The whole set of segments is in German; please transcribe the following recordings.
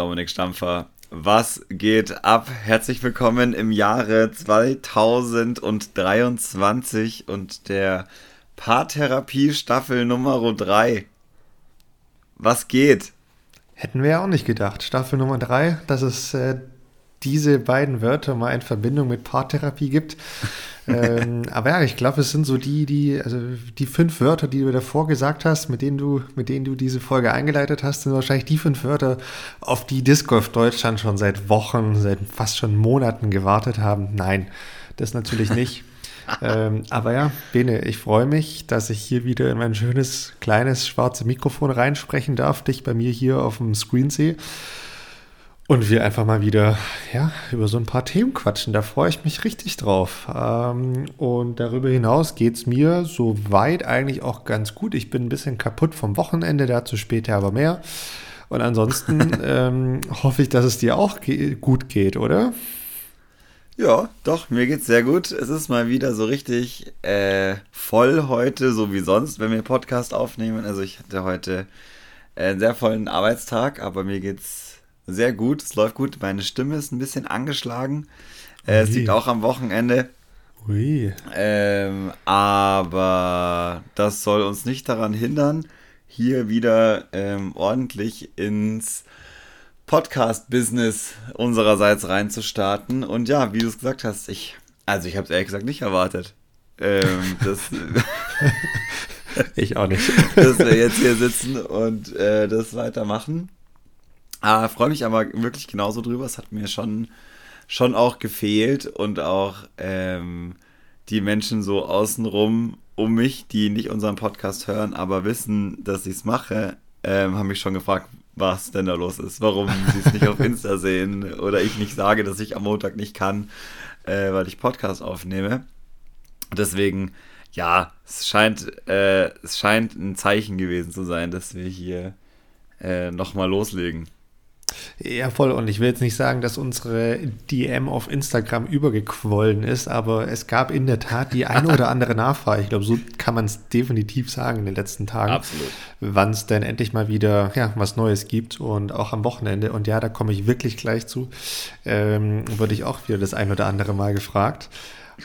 Dominik Stampfer. Was geht ab? Herzlich willkommen im Jahre 2023 und der Paartherapie Staffel Nummer 3. Was geht? Hätten wir ja auch nicht gedacht. Staffel Nummer 3, dass es äh, diese beiden Wörter mal in Verbindung mit Paartherapie gibt. ähm, aber ja, ich glaube, es sind so die, die, also die fünf Wörter, die du davor gesagt hast, mit denen du, mit denen du diese Folge eingeleitet hast, sind wahrscheinlich die fünf Wörter, auf die Disc Golf Deutschland schon seit Wochen, seit fast schon Monaten gewartet haben. Nein, das natürlich nicht. ähm, aber ja, Bene, ich freue mich, dass ich hier wieder in mein schönes, kleines, schwarzes Mikrofon reinsprechen darf, dich bei mir hier auf dem Screen sehe. Und wir einfach mal wieder ja, über so ein paar Themen quatschen. Da freue ich mich richtig drauf. Ähm, und darüber hinaus geht es mir soweit eigentlich auch ganz gut. Ich bin ein bisschen kaputt vom Wochenende, dazu später aber mehr. Und ansonsten ähm, hoffe ich, dass es dir auch ge gut geht, oder? Ja, doch, mir geht's sehr gut. Es ist mal wieder so richtig äh, voll heute, so wie sonst, wenn wir Podcast aufnehmen. Also ich hatte heute einen sehr vollen Arbeitstag, aber mir geht's sehr gut, es läuft gut. Meine Stimme ist ein bisschen angeschlagen. Äh, es liegt auch am Wochenende. Ui. Ähm, aber das soll uns nicht daran hindern, hier wieder ähm, ordentlich ins Podcast-Business unsererseits reinzustarten. Und ja, wie du es gesagt hast, ich, also ich habe es ehrlich gesagt nicht erwartet. Ähm, das, ich auch nicht. dass wir jetzt hier sitzen und äh, das weitermachen. Ah, freue mich aber wirklich genauso drüber. Es hat mir schon, schon auch gefehlt und auch ähm, die Menschen so außenrum um mich, die nicht unseren Podcast hören, aber wissen, dass ich es mache, ähm, haben mich schon gefragt, was denn da los ist, warum sie es nicht auf Insta sehen oder ich nicht sage, dass ich am Montag nicht kann, äh, weil ich Podcast aufnehme. Deswegen, ja, es scheint, äh, es scheint ein Zeichen gewesen zu sein, dass wir hier äh, nochmal loslegen. Ja, voll. Und ich will jetzt nicht sagen, dass unsere DM auf Instagram übergequollen ist, aber es gab in der Tat die eine oder andere Nachfrage. Ich glaube, so kann man es definitiv sagen in den letzten Tagen. Absolut. Wann es denn endlich mal wieder ja, was Neues gibt und auch am Wochenende. Und ja, da komme ich wirklich gleich zu. Ähm, wurde ich auch wieder das ein oder andere Mal gefragt.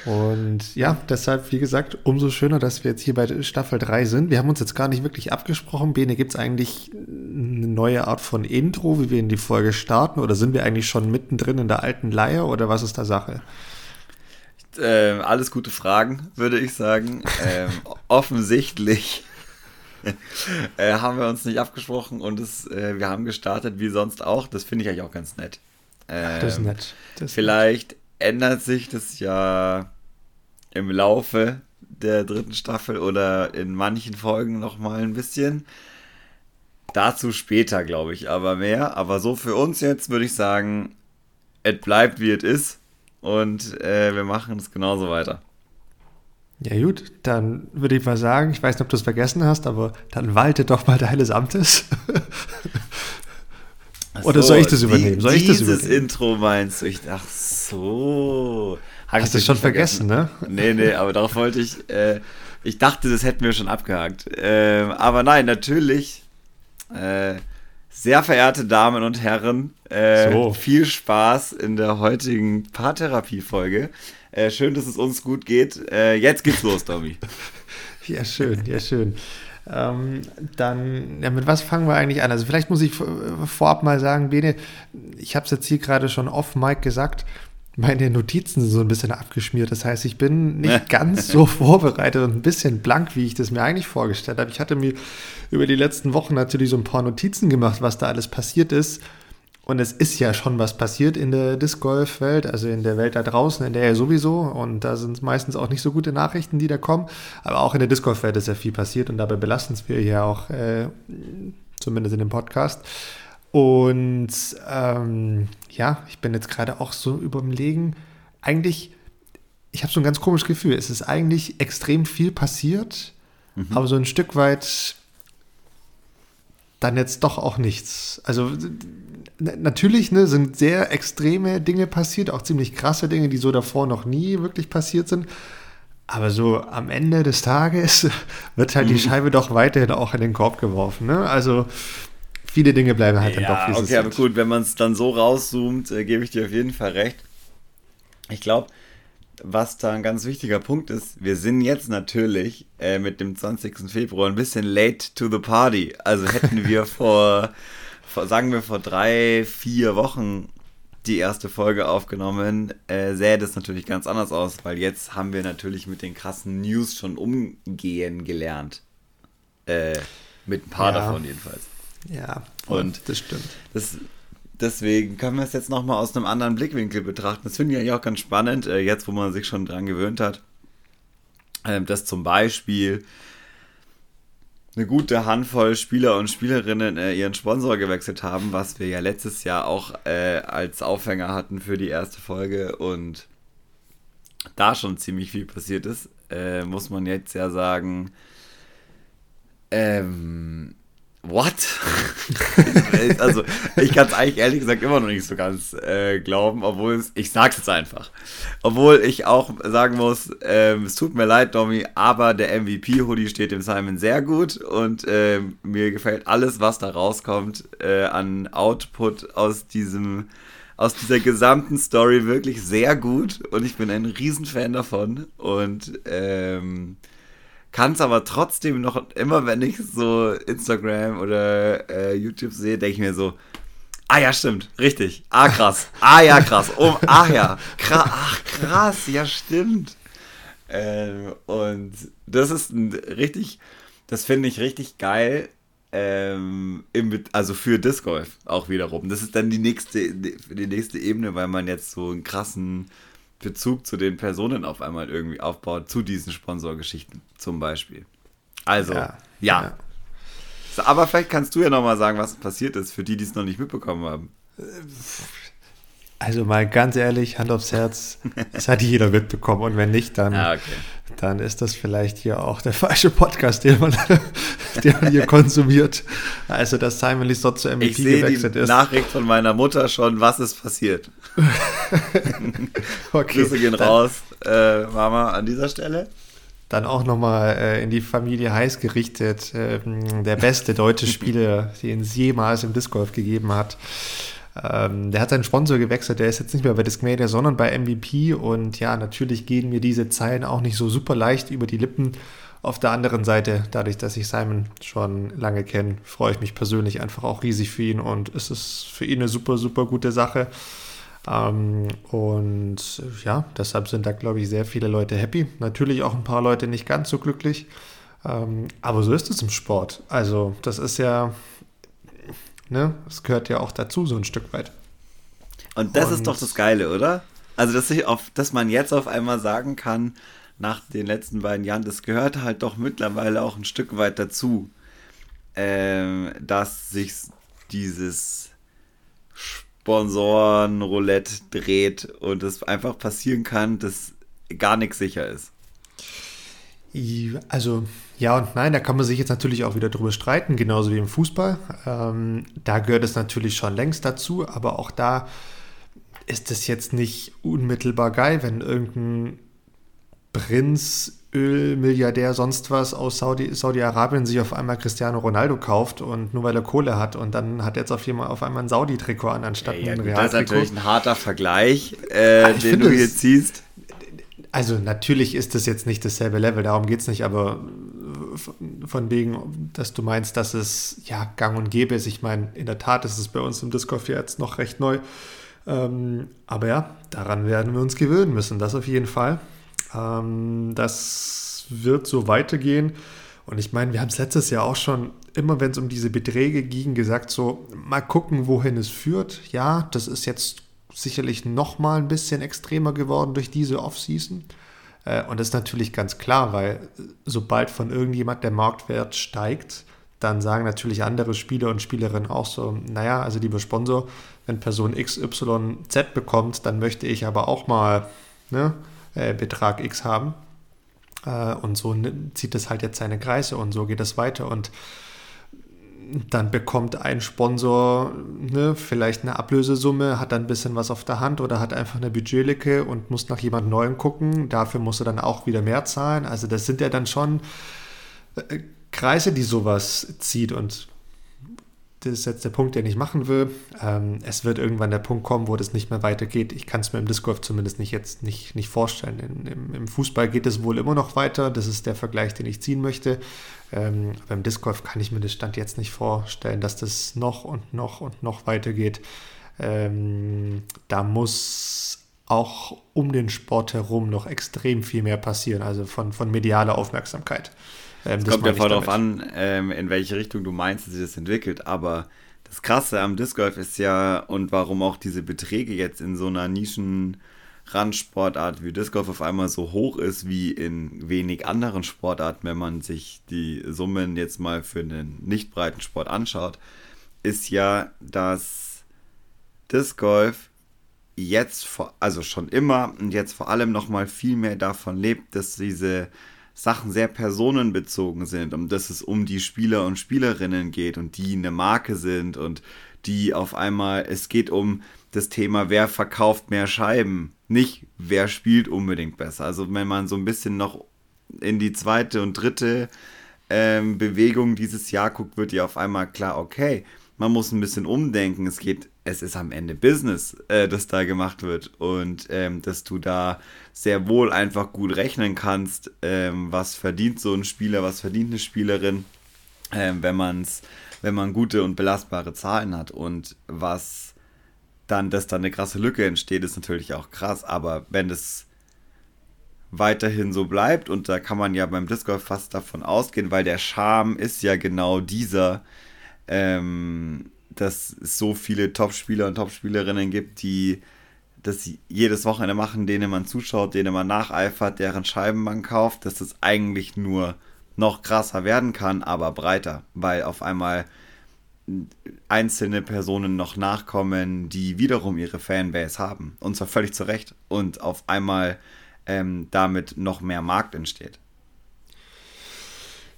Und ja, deshalb, wie gesagt, umso schöner, dass wir jetzt hier bei Staffel 3 sind. Wir haben uns jetzt gar nicht wirklich abgesprochen. Bene, gibt es eigentlich eine neue Art von Intro, wie wir in die Folge starten? Oder sind wir eigentlich schon mittendrin in der alten Leier oder was ist da Sache? Ähm, alles gute Fragen, würde ich sagen. Ähm, offensichtlich äh, haben wir uns nicht abgesprochen und es, äh, wir haben gestartet wie sonst auch. Das finde ich eigentlich auch ganz nett. Ähm, das ist nett. Das vielleicht nett ändert sich das ja im Laufe der dritten Staffel oder in manchen Folgen nochmal ein bisschen. Dazu später, glaube ich, aber mehr. Aber so für uns jetzt würde ich sagen, es bleibt wie es ist und äh, wir machen es genauso weiter. Ja gut, dann würde ich mal sagen, ich weiß nicht, ob du es vergessen hast, aber dann walte doch mal deines Amtes. Oder soll ich das übernehmen? Soll ich das übernehmen? Intro meinst du? Ich dachte, so. Hab Hast du schon vergessen, vergessen, ne? Nee, nee, aber darauf wollte ich. Äh, ich dachte, das hätten wir schon abgehakt. Äh, aber nein, natürlich. Äh, sehr verehrte Damen und Herren, äh, so. viel Spaß in der heutigen Paartherapie-Folge. Äh, schön, dass es uns gut geht. Äh, jetzt geht's los, Tommy. ja, schön, ja, schön. Ähm, dann, ja, mit was fangen wir eigentlich an? Also vielleicht muss ich vorab mal sagen, Bene, ich habe es jetzt hier gerade schon off Mike gesagt, meine Notizen sind so ein bisschen abgeschmiert. Das heißt, ich bin nicht ganz so vorbereitet und ein bisschen blank, wie ich das mir eigentlich vorgestellt habe. Ich hatte mir über die letzten Wochen natürlich so ein paar Notizen gemacht, was da alles passiert ist. Und es ist ja schon was passiert in der Disc Golf Welt, also in der Welt da draußen, in der ja sowieso. Und da sind meistens auch nicht so gute Nachrichten, die da kommen. Aber auch in der Disc Golf Welt ist ja viel passiert und dabei belassen es wir ja auch, äh, zumindest in dem Podcast. Und ähm, ja, ich bin jetzt gerade auch so überlegen, eigentlich, ich habe so ein ganz komisches Gefühl. Es ist eigentlich extrem viel passiert, mhm. aber so ein Stück weit dann jetzt doch auch nichts. Also natürlich ne, sind sehr extreme Dinge passiert, auch ziemlich krasse Dinge, die so davor noch nie wirklich passiert sind. Aber so am Ende des Tages wird halt die mhm. Scheibe doch weiterhin auch in den Korb geworfen. Ne? Also viele Dinge bleiben halt ja, dann doch, wie okay, aber gut, wenn man es dann so rauszoomt, äh, gebe ich dir auf jeden Fall recht. Ich glaube, was da ein ganz wichtiger Punkt ist, wir sind jetzt natürlich äh, mit dem 20. Februar ein bisschen late to the party. Also hätten wir vor, vor sagen wir, vor drei, vier Wochen die erste Folge aufgenommen, äh, sähe das natürlich ganz anders aus, weil jetzt haben wir natürlich mit den krassen News schon umgehen gelernt. Äh, mit ein paar ja. davon jedenfalls. Ja, und das stimmt. Das, deswegen können wir es jetzt nochmal aus einem anderen Blickwinkel betrachten. Das finde ich eigentlich auch ganz spannend, äh, jetzt wo man sich schon dran gewöhnt hat, äh, dass zum Beispiel eine gute Handvoll Spieler und Spielerinnen äh, ihren Sponsor gewechselt haben, was wir ja letztes Jahr auch äh, als Aufhänger hatten für die erste Folge und da schon ziemlich viel passiert ist, äh, muss man jetzt ja sagen, ähm, what? also, ich kann es eigentlich ehrlich gesagt immer noch nicht so ganz äh, glauben, obwohl es, ich sag's jetzt einfach. Obwohl ich auch sagen muss, äh, es tut mir leid, Domi, aber der MVP-Hoodie steht dem Simon sehr gut und äh, mir gefällt alles, was da rauskommt äh, an Output aus diesem aus dieser gesamten Story wirklich sehr gut und ich bin ein Riesenfan davon und ähm, kann es aber trotzdem noch, immer wenn ich so Instagram oder äh, YouTube sehe, denke ich mir so, ah ja, stimmt, richtig, ah krass, ah ja, krass, oh, ach ja, krass, ach krass, ja, stimmt. Ähm, und das ist ein richtig, das finde ich richtig geil, ähm, im, also für Disc Golf auch wiederum. Das ist dann die nächste, die nächste Ebene, weil man jetzt so einen krassen Bezug zu den Personen auf einmal irgendwie aufbaut, zu diesen Sponsorgeschichten zum Beispiel. Also, ja. ja. ja. So, aber vielleicht kannst du ja nochmal sagen, was passiert ist, für die, die es noch nicht mitbekommen haben. Also mal ganz ehrlich, Hand aufs Herz, das hat jeder mitbekommen und wenn nicht, dann, ah, okay. dann ist das vielleicht hier auch der falsche Podcast, den man, den man hier konsumiert. Also, dass Simon Lisott zu MVP ich gewechselt die ist. Nachricht von meiner Mutter schon, was ist passiert. okay. Grüße gehen dann, raus, äh, Mama, an dieser Stelle. Dann auch nochmal äh, in die Familie Heiß gerichtet, äh, der beste deutsche Spieler, den es jemals im Disc Golf gegeben hat. Ähm, der hat seinen Sponsor gewechselt, der ist jetzt nicht mehr bei Discmania, sondern bei MVP. Und ja, natürlich gehen mir diese Zeilen auch nicht so super leicht über die Lippen. Auf der anderen Seite, dadurch, dass ich Simon schon lange kenne, freue ich mich persönlich einfach auch riesig für ihn und es ist für ihn eine super, super gute Sache. Ähm, und ja, deshalb sind da, glaube ich, sehr viele Leute happy. Natürlich auch ein paar Leute nicht ganz so glücklich. Ähm, aber so ist es im Sport. Also, das ist ja, Ne? Das gehört ja auch dazu, so ein Stück weit. Und das Und ist doch das Geile, oder? Also, dass, ich auf, dass man jetzt auf einmal sagen kann, nach den letzten beiden Jahren, das gehört halt doch mittlerweile auch ein Stück weit dazu, ähm, dass sich dieses Sponsoren-Roulette dreht und es einfach passieren kann, dass gar nichts sicher ist. Also ja und nein, da kann man sich jetzt natürlich auch wieder drüber streiten, genauso wie im Fußball. Ähm, da gehört es natürlich schon längst dazu, aber auch da ist es jetzt nicht unmittelbar geil, wenn irgendein Prinz, Ölmilliardär, sonst was aus Saudi, Saudi-Arabien sich auf einmal Cristiano Ronaldo kauft und nur weil er Kohle hat und dann hat er jetzt auf, jeden, auf einmal ein Saudi-Trikot an, anstatt ja, ja, ein Real-Trikot. Das ist natürlich ein harter Vergleich, äh, den du hier ziehst. Also natürlich ist das jetzt nicht dasselbe Level, darum geht es nicht, aber von wegen, dass du meinst, dass es ja gang und gäbe ist. Ich meine, in der Tat ist es bei uns im Disc Golf jetzt noch recht neu. Ähm, aber ja, daran werden wir uns gewöhnen müssen, das auf jeden Fall. Ähm, das wird so weitergehen. Und ich meine, wir haben es letztes Jahr auch schon, immer wenn es um diese Beträge ging, gesagt, so mal gucken, wohin es führt. Ja, das ist jetzt sicherlich noch mal ein bisschen extremer geworden durch diese Offseason. Äh, und das ist natürlich ganz klar, weil sobald von irgendjemand der Marktwert steigt, dann sagen natürlich andere Spieler und Spielerinnen auch so, naja, also lieber Sponsor, wenn Person XYZ bekommt, dann möchte ich aber auch mal ne, äh, Betrag X haben. Äh, und so zieht das halt jetzt seine Kreise und so geht es weiter. Und dann bekommt ein Sponsor ne, vielleicht eine Ablösesumme, hat dann ein bisschen was auf der Hand oder hat einfach eine Budgetlücke und muss nach jemand Neuem gucken. Dafür muss er dann auch wieder mehr zahlen. Also das sind ja dann schon äh, Kreise, die sowas zieht und das ist jetzt der Punkt, den ich machen will. Ähm, es wird irgendwann der Punkt kommen, wo das nicht mehr weitergeht. Ich kann es mir im Disc Golf zumindest nicht jetzt nicht, nicht vorstellen. In, im, im, Fußball geht es wohl immer noch weiter. Das ist der Vergleich, den ich ziehen möchte. Ähm, beim Disc Golf kann ich mir das Stand jetzt nicht vorstellen, dass das noch und noch und noch weitergeht. Ähm, da muss auch um den Sport herum noch extrem viel mehr passieren, also von, von medialer Aufmerksamkeit. Ähm, es kommt ja voll darauf an, ähm, in welche Richtung du meinst, dass sich das entwickelt. Aber das Krasse am Disc Golf ist ja, und warum auch diese Beträge jetzt in so einer Nischen-Randsportart wie Disc Golf auf einmal so hoch ist wie in wenig anderen Sportarten, wenn man sich die Summen jetzt mal für einen nicht breiten Sport anschaut, ist ja, dass Disc Golf jetzt, vor, also schon immer und jetzt vor allem nochmal viel mehr davon lebt, dass diese Sachen sehr personenbezogen sind und dass es um die Spieler und Spielerinnen geht und die eine Marke sind und die auf einmal, es geht um das Thema, wer verkauft mehr Scheiben, nicht wer spielt unbedingt besser. Also wenn man so ein bisschen noch in die zweite und dritte ähm, Bewegung dieses Jahr guckt, wird ja auf einmal klar, okay, man muss ein bisschen umdenken. Es geht, es ist am Ende Business, äh, das da gemacht wird und ähm, dass du da sehr wohl einfach gut rechnen kannst, ähm, was verdient so ein Spieler, was verdient eine Spielerin, ähm, wenn man's, wenn man gute und belastbare Zahlen hat. Und was dann, dass da eine krasse Lücke entsteht, ist natürlich auch krass, aber wenn das weiterhin so bleibt und da kann man ja beim Disc Golf fast davon ausgehen, weil der Charme ist ja genau dieser, ähm, dass es so viele Top-Spieler und Top-Spielerinnen gibt, die das jedes Wochenende machen, denen man zuschaut, denen man nacheifert, deren Scheiben man kauft, dass das eigentlich nur noch krasser werden kann, aber breiter, weil auf einmal einzelne Personen noch nachkommen, die wiederum ihre Fanbase haben. Und zwar völlig zu Recht. Und auf einmal ähm, damit noch mehr Markt entsteht.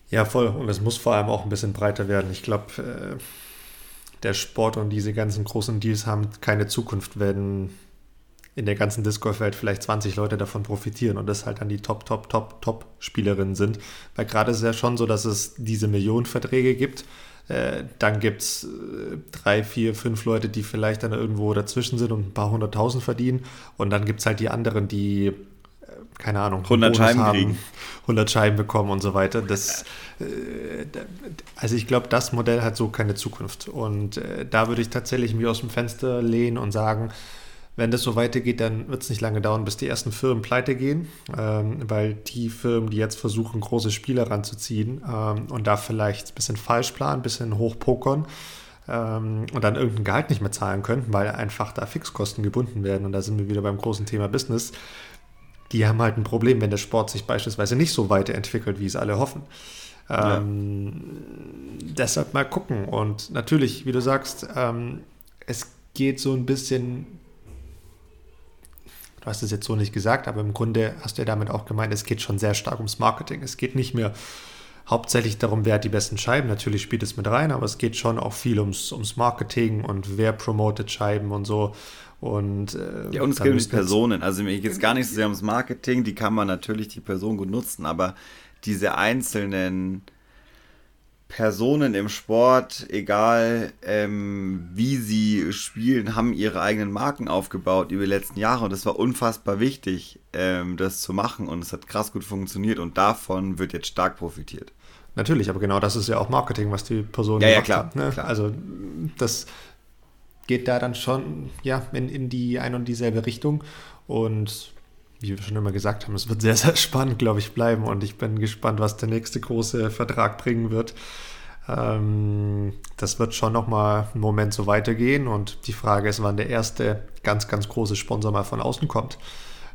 Ja, voll. Und es muss vor allem auch ein bisschen breiter werden. Ich glaube, äh, der Sport und diese ganzen großen Deals haben keine Zukunft, wenn in der ganzen Disc Golf Welt vielleicht 20 Leute davon profitieren und das halt dann die Top, Top, Top, Top Spielerinnen sind. Weil gerade ist es ja schon so, dass es diese Millionenverträge gibt. Äh, dann gibt es äh, drei, vier, fünf Leute, die vielleicht dann irgendwo dazwischen sind und ein paar hunderttausend verdienen. Und dann gibt es halt die anderen, die keine Ahnung, 100 Scheiben haben, kriegen. 100 Scheiben bekommen und so weiter. Das, äh, also ich glaube, das Modell hat so keine Zukunft. Und äh, da würde ich tatsächlich mich aus dem Fenster lehnen und sagen, wenn das so weitergeht, dann wird es nicht lange dauern, bis die ersten Firmen pleite gehen, ähm, weil die Firmen, die jetzt versuchen, große Spieler ranzuziehen ähm, und da vielleicht ein bisschen falsch planen, ein bisschen hochpokern ähm, und dann irgendein Gehalt nicht mehr zahlen können, weil einfach da Fixkosten gebunden werden. Und da sind wir wieder beim großen Thema Business die haben halt ein Problem, wenn der Sport sich beispielsweise nicht so weiterentwickelt, wie es alle hoffen. Ähm, ja. Deshalb mal gucken. Und natürlich, wie du sagst, ähm, es geht so ein bisschen, du hast es jetzt so nicht gesagt, aber im Grunde hast du ja damit auch gemeint, es geht schon sehr stark ums Marketing. Es geht nicht mehr hauptsächlich darum, wer hat die besten Scheiben. Natürlich spielt es mit rein, aber es geht schon auch viel ums, ums Marketing und wer promotet Scheiben und so. Und, äh, ja, und es geht um Personen. Also mir geht es gar nicht so sehr ums Marketing, die kann man natürlich die Person gut nutzen, aber diese einzelnen Personen im Sport, egal ähm, wie sie spielen, haben ihre eigenen Marken aufgebaut über die letzten Jahre und es war unfassbar wichtig, ähm, das zu machen und es hat krass gut funktioniert und davon wird jetzt stark profitiert. Natürlich, aber genau das ist ja auch Marketing, was die Person ja, ja, klar, hat, ne? klar. Also das geht da dann schon ja, in, in die ein und dieselbe Richtung. Und wie wir schon immer gesagt haben, es wird sehr, sehr spannend, glaube ich, bleiben. Und ich bin gespannt, was der nächste große Vertrag bringen wird. Ähm, das wird schon nochmal einen Moment so weitergehen. Und die Frage ist, wann der erste ganz, ganz große Sponsor mal von außen kommt.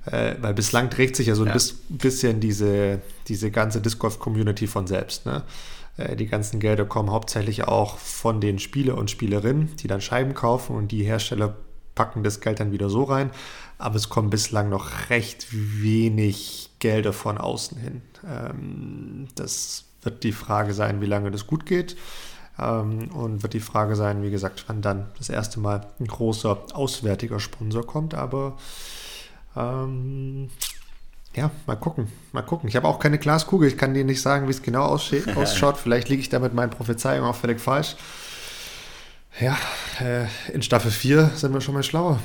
Äh, weil bislang trägt sich ja so ein ja. bisschen diese, diese ganze Disc Golf Community von selbst. Ne? Äh, die ganzen Gelder kommen hauptsächlich auch von den Spieler und Spielerinnen, die dann Scheiben kaufen und die Hersteller packen das Geld dann wieder so rein. Aber es kommen bislang noch recht wenig Gelder von außen hin. Ähm, das wird die Frage sein, wie lange das gut geht. Ähm, und wird die Frage sein, wie gesagt, wann dann das erste Mal ein großer auswärtiger Sponsor kommt. Aber ähm, ja, mal gucken, mal gucken. Ich habe auch keine Glaskugel, ich kann dir nicht sagen, wie es genau ausschaut. Vielleicht liege ich da mit meinen Prophezeiungen auch völlig falsch. Ja, äh, in Staffel 4 sind wir schon mal schlauer.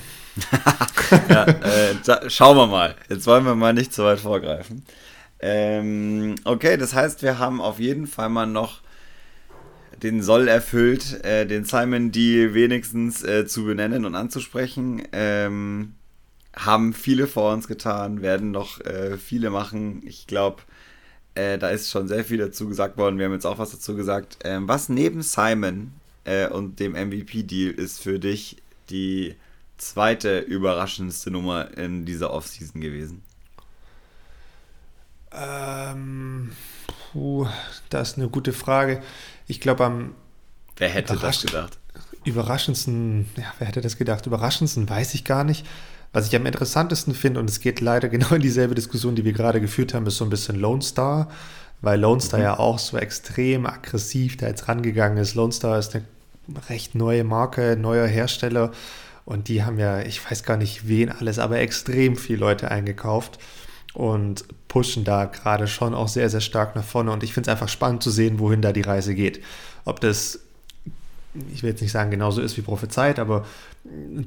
Ja, äh, da, schauen wir mal. Jetzt wollen wir mal nicht zu weit vorgreifen. Ähm, okay, das heißt, wir haben auf jeden Fall mal noch den Soll erfüllt, äh, den Simon Deal wenigstens äh, zu benennen und anzusprechen. Ähm, haben viele vor uns getan, werden noch äh, viele machen. Ich glaube, äh, da ist schon sehr viel dazu gesagt worden. Wir haben jetzt auch was dazu gesagt. Ähm, was neben Simon äh, und dem MVP-Deal ist für dich die zweite überraschendste Nummer in dieser Offseason gewesen? Ähm, puh, das ist eine gute Frage. Ich glaube, am. Wer hätte das gedacht? Überraschendsten, ja, wer hätte das gedacht? Überraschendsten weiß ich gar nicht. Was ich am interessantesten finde, und es geht leider genau in dieselbe Diskussion, die wir gerade geführt haben, ist so ein bisschen Lone Star, weil Lone Star mhm. ja auch so extrem aggressiv da jetzt rangegangen ist. Lone Star ist eine recht neue Marke, neuer Hersteller und die haben ja, ich weiß gar nicht wen alles, aber extrem viele Leute eingekauft und pushen da gerade schon auch sehr, sehr stark nach vorne. Und ich finde es einfach spannend zu sehen, wohin da die Reise geht. Ob das, ich will jetzt nicht sagen, genauso ist wie prophezeit, aber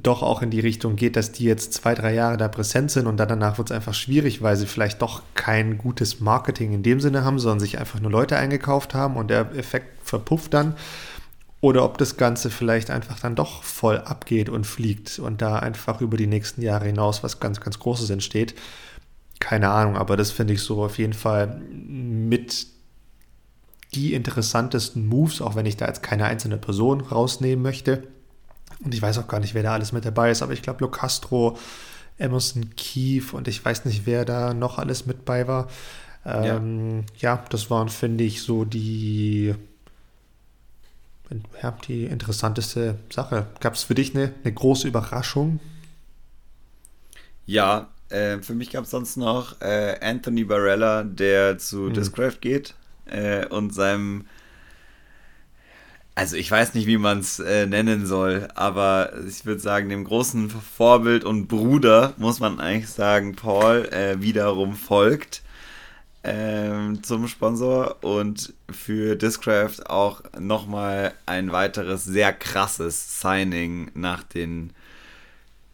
doch auch in die Richtung geht, dass die jetzt zwei, drei Jahre da präsent sind und dann danach wird es einfach schwierig, weil sie vielleicht doch kein gutes Marketing in dem Sinne haben, sondern sich einfach nur Leute eingekauft haben und der Effekt verpufft dann. Oder ob das Ganze vielleicht einfach dann doch voll abgeht und fliegt und da einfach über die nächsten Jahre hinaus was ganz, ganz Großes entsteht keine Ahnung, aber das finde ich so auf jeden Fall mit die interessantesten Moves, auch wenn ich da jetzt keine einzelne Person rausnehmen möchte. Und ich weiß auch gar nicht, wer da alles mit dabei ist, aber ich glaube, Lo Castro, Emerson Keefe und ich weiß nicht, wer da noch alles mit bei war. Ähm, ja. ja, das waren, finde ich, so die, ja, die interessanteste Sache. Gab es für dich eine, eine große Überraschung? Ja, äh, für mich gab es sonst noch äh, Anthony Barella, der zu mhm. Discraft geht äh, und seinem, also ich weiß nicht, wie man es äh, nennen soll, aber ich würde sagen, dem großen Vorbild und Bruder, muss man eigentlich sagen, Paul, äh, wiederum folgt ähm, zum Sponsor und für Discraft auch nochmal ein weiteres sehr krasses Signing nach den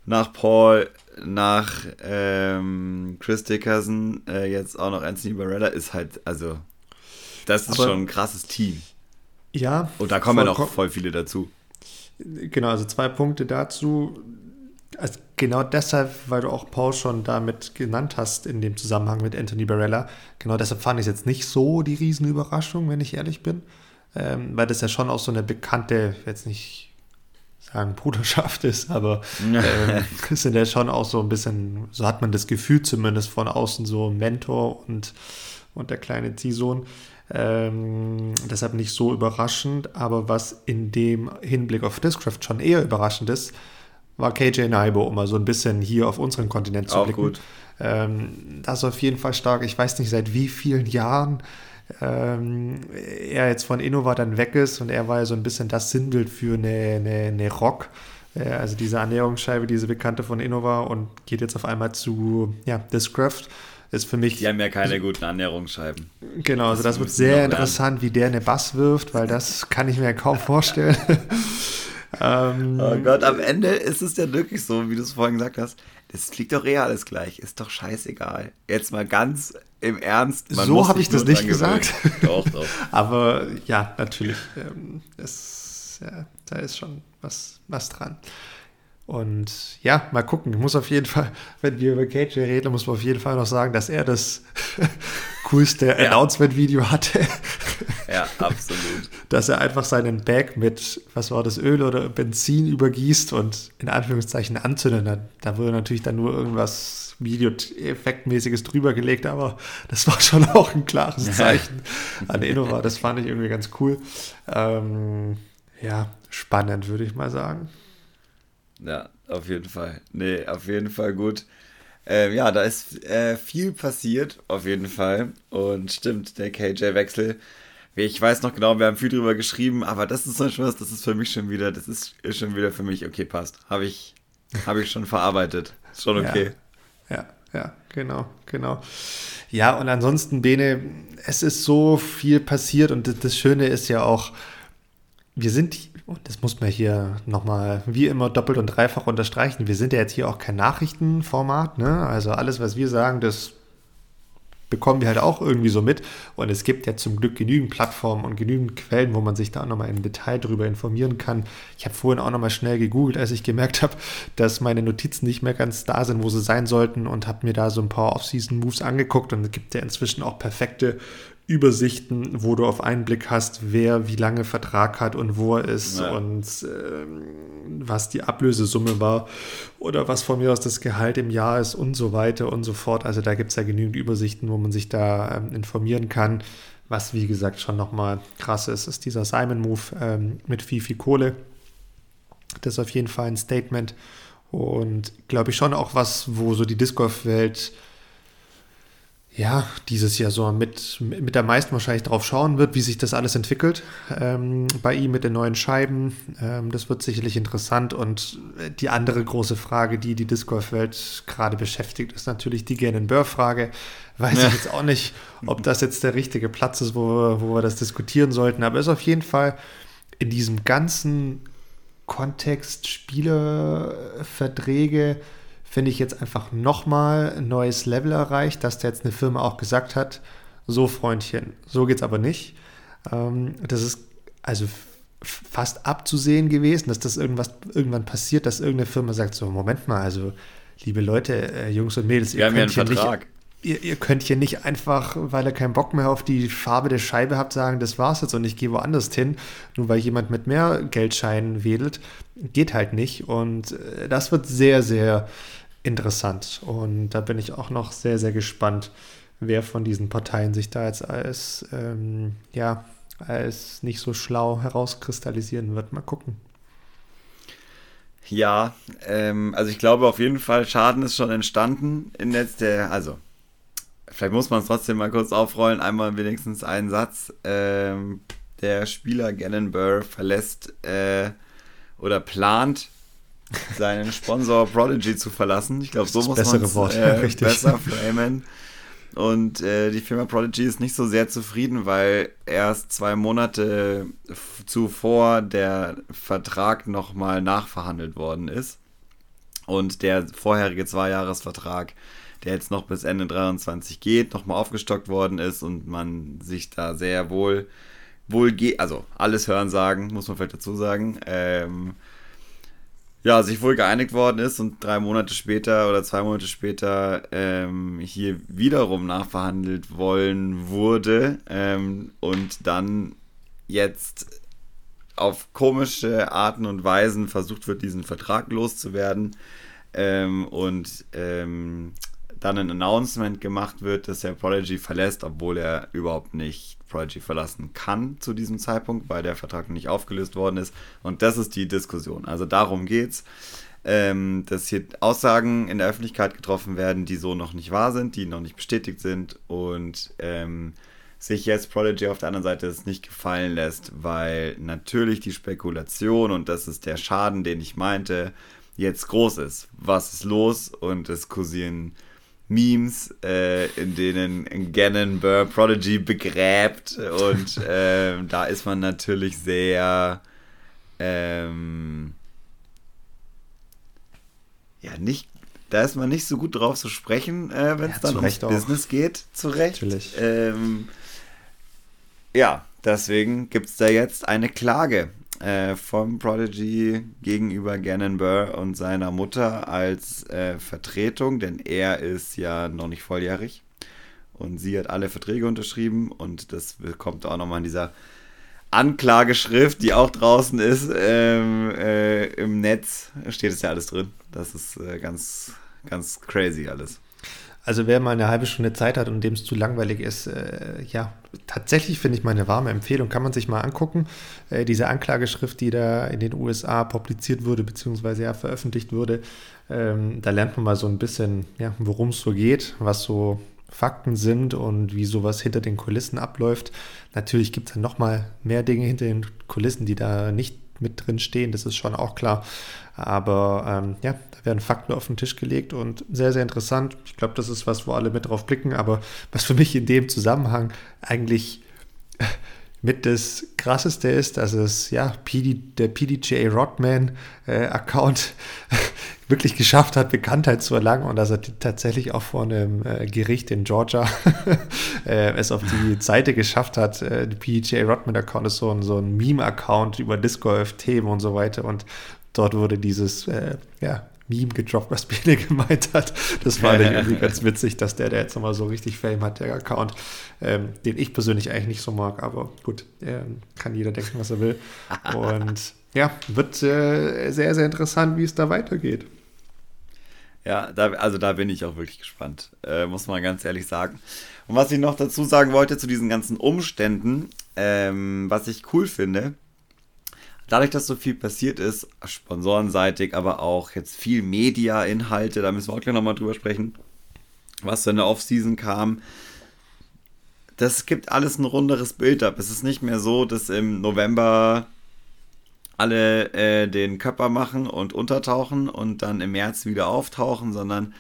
nach Paul nach ähm, Chris Dickerson äh, jetzt auch noch Anthony Barella ist halt, also, das ist Aber, schon ein krasses Team. Ja. Und da kommen ja noch voll viele dazu. Genau, also zwei Punkte dazu. Also genau deshalb, weil du auch Paul schon damit genannt hast in dem Zusammenhang mit Anthony Barella, genau deshalb fand ich es jetzt nicht so die Riesenüberraschung, wenn ich ehrlich bin. Ähm, weil das ja schon auch so eine bekannte, jetzt nicht sagen Bruderschaft ist, aber äh, sind ja schon auch so ein bisschen, so hat man das Gefühl zumindest von außen so Mentor und, und der kleine Ziehsohn. Ähm, deshalb nicht so überraschend, aber was in dem Hinblick auf Discraft schon eher überraschend ist, war KJ Naibo, um mal so ein bisschen hier auf unseren Kontinent zu auch blicken. Gut. Ähm, das ist auf jeden Fall stark. Ich weiß nicht, seit wie vielen Jahren ähm, er jetzt von Innova dann weg ist und er war ja so ein bisschen das Sinnbild für eine, eine, eine Rock. Äh, also diese Ernährungsscheibe, diese bekannte von Innova und geht jetzt auf einmal zu ja, Discraft. Ist für mich. Die haben ja keine guten Ernährungsscheiben. Genau, also das wird sehr interessant, wie der eine Bass wirft, weil das kann ich mir kaum vorstellen. ähm, oh Gott, am Ende ist es ja wirklich so, wie du es vorhin gesagt hast. Das fliegt doch eh alles gleich. Ist doch scheißegal. Jetzt mal ganz im Ernst. so habe ich das nicht gesagt. doch, doch. Aber ja, natürlich. Ähm, es, ja, da ist schon was, was dran. Und ja, mal gucken. Ich muss auf jeden Fall, wenn wir über KJ reden, muss man auf jeden Fall noch sagen, dass er das coolste ja. Announcement-Video hatte. ja, absolut. Dass er einfach seinen Bag mit, was war das, Öl oder Benzin übergießt und in Anführungszeichen anzündet. Da, da wurde natürlich dann nur irgendwas Video-Effektmäßiges drüber gelegt, aber das war schon auch ein klares Zeichen an Innova. Das fand ich irgendwie ganz cool. Ähm, ja, spannend, würde ich mal sagen. Ja, auf jeden Fall. Nee, auf jeden Fall gut. Ähm, ja, da ist äh, viel passiert, auf jeden Fall. Und stimmt, der KJ-Wechsel. Ich weiß noch genau, wir haben viel drüber geschrieben, aber das ist schon was, das ist für mich schon wieder, das ist, ist schon wieder für mich, okay, passt. Habe ich, hab ich schon verarbeitet. Ist schon okay. Ja, ja, ja, genau, genau. Ja, und ansonsten, Bene, es ist so viel passiert und das Schöne ist ja auch, wir sind und das muss man hier nochmal wie immer doppelt und dreifach unterstreichen. Wir sind ja jetzt hier auch kein Nachrichtenformat. Ne? Also alles, was wir sagen, das bekommen wir halt auch irgendwie so mit. Und es gibt ja zum Glück genügend Plattformen und genügend Quellen, wo man sich da nochmal im Detail drüber informieren kann. Ich habe vorhin auch nochmal schnell gegoogelt, als ich gemerkt habe, dass meine Notizen nicht mehr ganz da sind, wo sie sein sollten und habe mir da so ein paar Off-Season-Moves angeguckt. Und es gibt ja inzwischen auch perfekte Übersichten, wo du auf einen Blick hast, wer wie lange Vertrag hat und wo er ist ja. und ähm, was die Ablösesumme war oder was von mir aus das Gehalt im Jahr ist und so weiter und so fort. Also da gibt es ja genügend Übersichten, wo man sich da ähm, informieren kann. Was wie gesagt schon nochmal krass ist, ist dieser Simon-Move ähm, mit viel, viel Kohle. Das ist auf jeden Fall ein Statement und glaube ich schon auch was, wo so die Disc-Golf-Welt ja, dieses Jahr so mit, mit der meisten wahrscheinlich drauf schauen wird, wie sich das alles entwickelt ähm, bei ihm mit den neuen Scheiben. Ähm, das wird sicherlich interessant. Und die andere große Frage, die die Disc Golf Welt gerade beschäftigt, ist natürlich die Gannon Burr Frage. Weiß ja. ich jetzt auch nicht, ob das jetzt der richtige Platz ist, wo, wo wir das diskutieren sollten. Aber es ist auf jeden Fall in diesem ganzen Kontext Spielerverträge, finde ich jetzt einfach nochmal ein neues Level erreicht, dass da jetzt eine Firma auch gesagt hat, so Freundchen, so geht es aber nicht. Ähm, das ist also fast abzusehen gewesen, dass das irgendwas irgendwann passiert, dass irgendeine Firma sagt, so Moment mal, also liebe Leute, äh, Jungs und Mädels, Wir ihr könnt, hier nicht, ihr, ihr könnt hier nicht einfach, weil ihr keinen Bock mehr auf die Farbe der Scheibe habt, sagen, das war's jetzt und ich gehe woanders hin, nur weil jemand mit mehr Geldscheinen wedelt, geht halt nicht und äh, das wird sehr, sehr interessant. Und da bin ich auch noch sehr, sehr gespannt, wer von diesen Parteien sich da jetzt als, ähm, ja, als nicht so schlau herauskristallisieren wird. Mal gucken. Ja, ähm, also ich glaube auf jeden Fall, Schaden ist schon entstanden in der, also vielleicht muss man es trotzdem mal kurz aufrollen, einmal wenigstens einen Satz. Ähm, der Spieler Gannon Burr verlässt äh, oder plant seinen Sponsor Prodigy zu verlassen. Ich glaube, so muss man es äh, besser framen. Und äh, die Firma Prodigy ist nicht so sehr zufrieden, weil erst zwei Monate zuvor der Vertrag nochmal nachverhandelt worden ist. Und der vorherige Zweijahresvertrag, der jetzt noch bis Ende 23 geht, nochmal aufgestockt worden ist und man sich da sehr wohl, wohl geht, also alles hören sagen, muss man vielleicht dazu sagen, ähm, ja, sich wohl geeinigt worden ist und drei Monate später oder zwei Monate später ähm, hier wiederum nachverhandelt wollen wurde ähm, und dann jetzt auf komische Arten und Weisen versucht wird, diesen Vertrag loszuwerden ähm, und ähm, dann ein Announcement gemacht wird, dass er Prodigy verlässt, obwohl er überhaupt nicht Prodigy verlassen kann zu diesem Zeitpunkt, weil der Vertrag noch nicht aufgelöst worden ist. Und das ist die Diskussion. Also darum geht's. Ähm, dass hier Aussagen in der Öffentlichkeit getroffen werden, die so noch nicht wahr sind, die noch nicht bestätigt sind und ähm, sich jetzt Prodigy auf der anderen Seite es nicht gefallen lässt, weil natürlich die Spekulation und das ist der Schaden, den ich meinte, jetzt groß ist. Was ist los? Und es kursieren Memes, äh, in denen Gannon Burr Prodigy begräbt und äh, da ist man natürlich sehr ähm, ja nicht da ist man nicht so gut drauf zu sprechen, äh, wenn es ja, dann ums Business geht, zu Recht. Natürlich. Ähm, ja, deswegen gibt es da jetzt eine Klage äh, vom Prodigy gegenüber Gannon Burr und seiner Mutter als äh, Vertretung, denn er ist ja noch nicht volljährig und sie hat alle Verträge unterschrieben und das kommt auch nochmal in dieser Anklageschrift, die auch draußen ist ähm, äh, im Netz, steht es ja alles drin. Das ist äh, ganz, ganz crazy alles. Also wer mal eine halbe Stunde Zeit hat und dem es zu langweilig ist, äh, ja, tatsächlich finde ich mal eine warme Empfehlung, kann man sich mal angucken. Äh, diese Anklageschrift, die da in den USA publiziert wurde, beziehungsweise ja veröffentlicht wurde, ähm, da lernt man mal so ein bisschen, ja, worum es so geht, was so Fakten sind und wie sowas hinter den Kulissen abläuft. Natürlich gibt es dann nochmal mehr Dinge hinter den Kulissen, die da nicht mit drin stehen, das ist schon auch klar. Aber ähm, ja, werden Fakten auf den Tisch gelegt und sehr, sehr interessant. Ich glaube, das ist was, wo alle mit drauf blicken, aber was für mich in dem Zusammenhang eigentlich mit das Krasseste ist, dass es ja PD, der PDJ Rodman äh, Account wirklich geschafft hat, Bekanntheit zu erlangen und dass er tatsächlich auch vor einem äh, Gericht in Georgia äh, es auf die Seite geschafft hat. Äh, der PDJ Rodman Account ist so ein, so ein Meme-Account über Disc Golf-Themen und so weiter und dort wurde dieses äh, ja, Meme gedroppt, was Bene gemeint hat. Das war irgendwie ganz witzig, dass der, der jetzt nochmal so richtig Fame hat, der Account, ähm, den ich persönlich eigentlich nicht so mag, aber gut, ähm, kann jeder denken, was er will. Und ja, wird äh, sehr, sehr interessant, wie es da weitergeht. Ja, da, also da bin ich auch wirklich gespannt, äh, muss man ganz ehrlich sagen. Und was ich noch dazu sagen wollte zu diesen ganzen Umständen, ähm, was ich cool finde, dadurch, dass so viel passiert ist, sponsorenseitig, aber auch jetzt viel Media-Inhalte, da müssen wir auch gleich nochmal drüber sprechen, was so in der Offseason kam. Das gibt alles ein runderes Bild ab. Es ist nicht mehr so, dass im November alle äh, den Körper machen und untertauchen und dann im März wieder auftauchen, sondern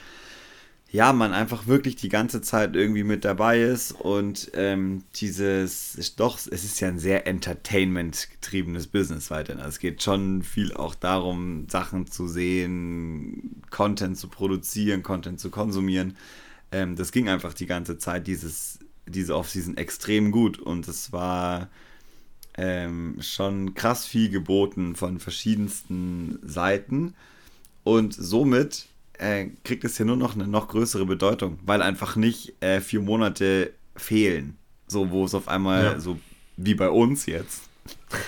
ja, man einfach wirklich die ganze Zeit irgendwie mit dabei ist und ähm, dieses, doch, es ist ja ein sehr entertainment-getriebenes Business weiterhin. Also es geht schon viel auch darum, Sachen zu sehen, Content zu produzieren, Content zu konsumieren. Ähm, das ging einfach die ganze Zeit, dieses, diese Off-Season extrem gut und es war ähm, schon krass viel geboten von verschiedensten Seiten und somit äh, kriegt es hier nur noch eine noch größere Bedeutung, weil einfach nicht äh, vier Monate fehlen. So, wo es auf einmal ja. so wie bei uns jetzt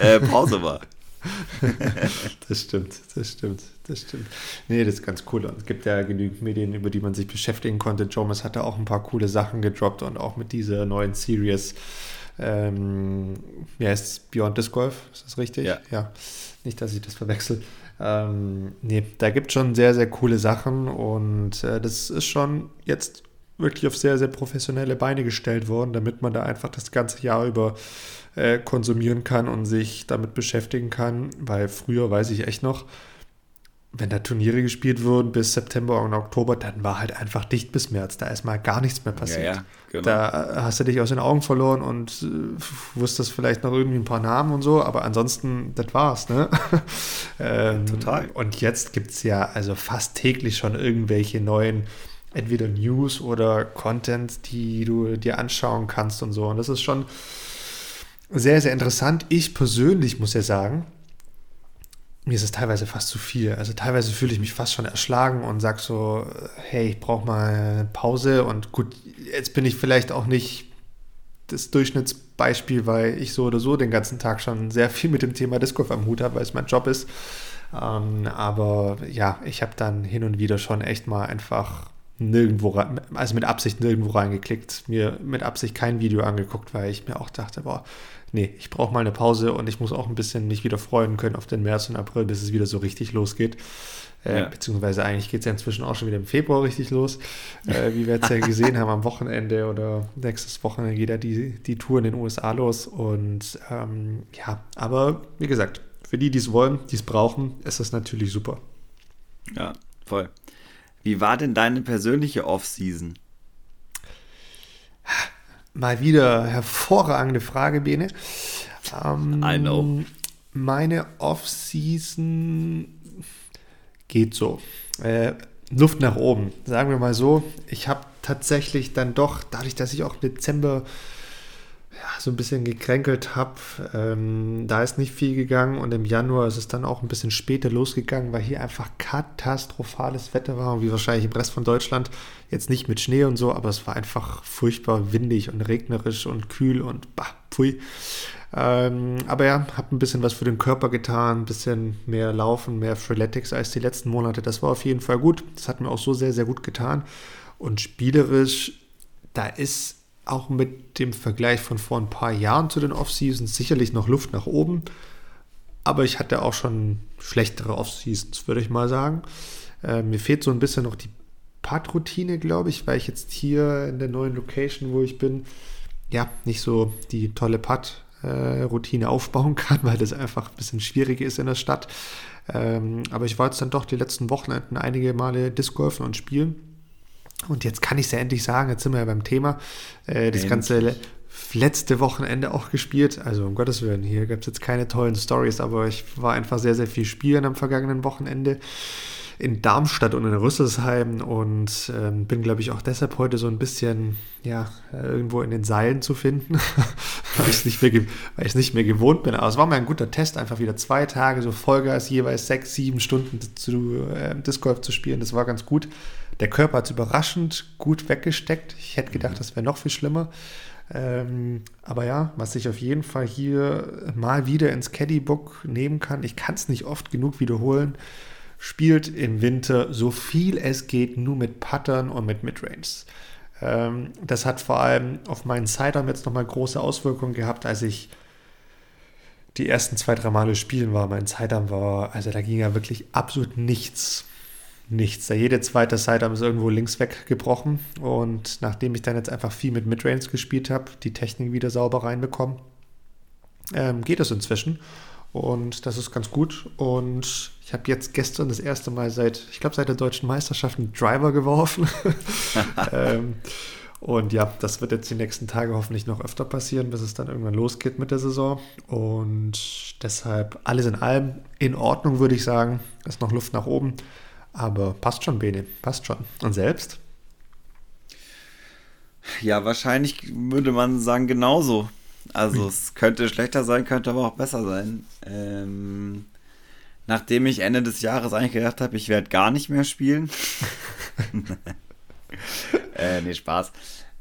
äh, Pause war. das stimmt, das stimmt, das stimmt. Nee, das ist ganz cool. Und es gibt ja genügend Medien, über die man sich beschäftigen konnte. Jomas hatte auch ein paar coole Sachen gedroppt und auch mit dieser neuen Series. Ähm, ja, ist Beyond Disc Golf, ist das richtig? Ja. ja. Nicht, dass ich das verwechsel. Ähm, nee, da gibt es schon sehr, sehr coole Sachen und äh, das ist schon jetzt wirklich auf sehr, sehr professionelle Beine gestellt worden, damit man da einfach das ganze Jahr über äh, konsumieren kann und sich damit beschäftigen kann, weil früher weiß ich echt noch, wenn da Turniere gespielt wurden bis September und Oktober, dann war halt einfach dicht bis März. Da ist mal gar nichts mehr passiert. Ja, ja, genau. Da äh, hast du dich aus den Augen verloren und äh, wusstest vielleicht noch irgendwie ein paar Namen und so, aber ansonsten, das war's, ne? ähm, Total. Und jetzt gibt es ja also fast täglich schon irgendwelche neuen, entweder News oder Content, die du dir anschauen kannst und so. Und das ist schon sehr, sehr interessant. Ich persönlich muss ja sagen, mir ist es teilweise fast zu viel. Also teilweise fühle ich mich fast schon erschlagen und sage so, hey, ich brauche mal Pause. Und gut, jetzt bin ich vielleicht auch nicht das Durchschnittsbeispiel, weil ich so oder so den ganzen Tag schon sehr viel mit dem Thema Disc Golf am Hut habe, weil es mein Job ist. Ähm, aber ja, ich habe dann hin und wieder schon echt mal einfach nirgendwo also mit Absicht nirgendwo reingeklickt, mir mit Absicht kein Video angeguckt, weil ich mir auch dachte, boah, nee, ich brauche mal eine Pause und ich muss auch ein bisschen mich wieder freuen können auf den März und April, bis es wieder so richtig losgeht. Äh, ja. Beziehungsweise eigentlich geht es ja inzwischen auch schon wieder im Februar richtig los, äh, wie wir jetzt ja gesehen haben am Wochenende oder nächstes Wochenende geht ja die, die Tour in den USA los. Und ähm, ja, aber wie gesagt, für die, die es wollen, die es brauchen, ist das natürlich super. Ja, voll. Wie war denn deine persönliche Off-Season? Mal wieder hervorragende Frage, Bene. Ähm, I know. Meine Off-Season geht so. Äh, Luft nach oben, sagen wir mal so. Ich habe tatsächlich dann doch, dadurch, dass ich auch im Dezember ja, so ein bisschen gekränkelt habe, ähm, da ist nicht viel gegangen und im Januar ist es dann auch ein bisschen später losgegangen, weil hier einfach katastrophales Wetter war und wie wahrscheinlich im Rest von Deutschland Jetzt nicht mit Schnee und so, aber es war einfach furchtbar windig und regnerisch und kühl und bah, pfui. Ähm, aber ja, habe ein bisschen was für den Körper getan, ein bisschen mehr Laufen, mehr Freeletics als die letzten Monate. Das war auf jeden Fall gut. Das hat mir auch so sehr, sehr gut getan. Und spielerisch, da ist auch mit dem Vergleich von vor ein paar Jahren zu den Off-Seasons sicherlich noch Luft nach oben. Aber ich hatte auch schon schlechtere Off-Seasons, würde ich mal sagen. Äh, mir fehlt so ein bisschen noch die Putt-Routine, glaube ich, weil ich jetzt hier in der neuen Location, wo ich bin, ja, nicht so die tolle Putt-Routine aufbauen kann, weil das einfach ein bisschen schwierig ist in der Stadt. Ähm, aber ich war jetzt dann doch die letzten Wochenenden einige Male Disc Golfen und spielen. Und jetzt kann ich es ja endlich sagen, jetzt sind wir ja beim Thema. Äh, das ganze letzte Wochenende auch gespielt. Also um Gottes Willen, hier gab es jetzt keine tollen Stories, aber ich war einfach sehr, sehr viel spielen am vergangenen Wochenende in Darmstadt und in Rüsselsheim und ähm, bin, glaube ich, auch deshalb heute so ein bisschen, ja, irgendwo in den Seilen zu finden, weil ich es nicht, mehr, nicht mehr gewohnt bin. Aber es war mir ein guter Test, einfach wieder zwei Tage so Vollgas, jeweils sechs, sieben Stunden zu äh, Disc Golf zu spielen. Das war ganz gut. Der Körper hat es überraschend gut weggesteckt. Ich hätte gedacht, mhm. das wäre noch viel schlimmer. Ähm, aber ja, was ich auf jeden Fall hier mal wieder ins Caddybook nehmen kann, ich kann es nicht oft genug wiederholen, spielt im Winter so viel es geht nur mit Pattern und mit Midrange. Ähm, das hat vor allem auf meinen Sidearm jetzt nochmal große Auswirkungen gehabt, als ich die ersten zwei, drei Male spielen war. Mein Sidearm war, also da ging ja wirklich absolut nichts. Nichts. Da jede zweite Sidearm ist irgendwo links weggebrochen. Und nachdem ich dann jetzt einfach viel mit Midrange gespielt habe, die Technik wieder sauber reinbekommen, ähm, geht es inzwischen. Und das ist ganz gut. Und ich habe jetzt gestern das erste Mal seit, ich glaube, seit der deutschen Meisterschaft einen Driver geworfen. ähm, und ja, das wird jetzt die nächsten Tage hoffentlich noch öfter passieren, bis es dann irgendwann losgeht mit der Saison. Und deshalb alles in allem in Ordnung, würde ich sagen. Ist noch Luft nach oben. Aber passt schon, Bene, passt schon. Und selbst? Ja, wahrscheinlich würde man sagen, genauso. Also Ui. es könnte schlechter sein, könnte aber auch besser sein. Ähm, nachdem ich Ende des Jahres eigentlich gedacht habe, ich werde gar nicht mehr spielen. äh, nee, Spaß.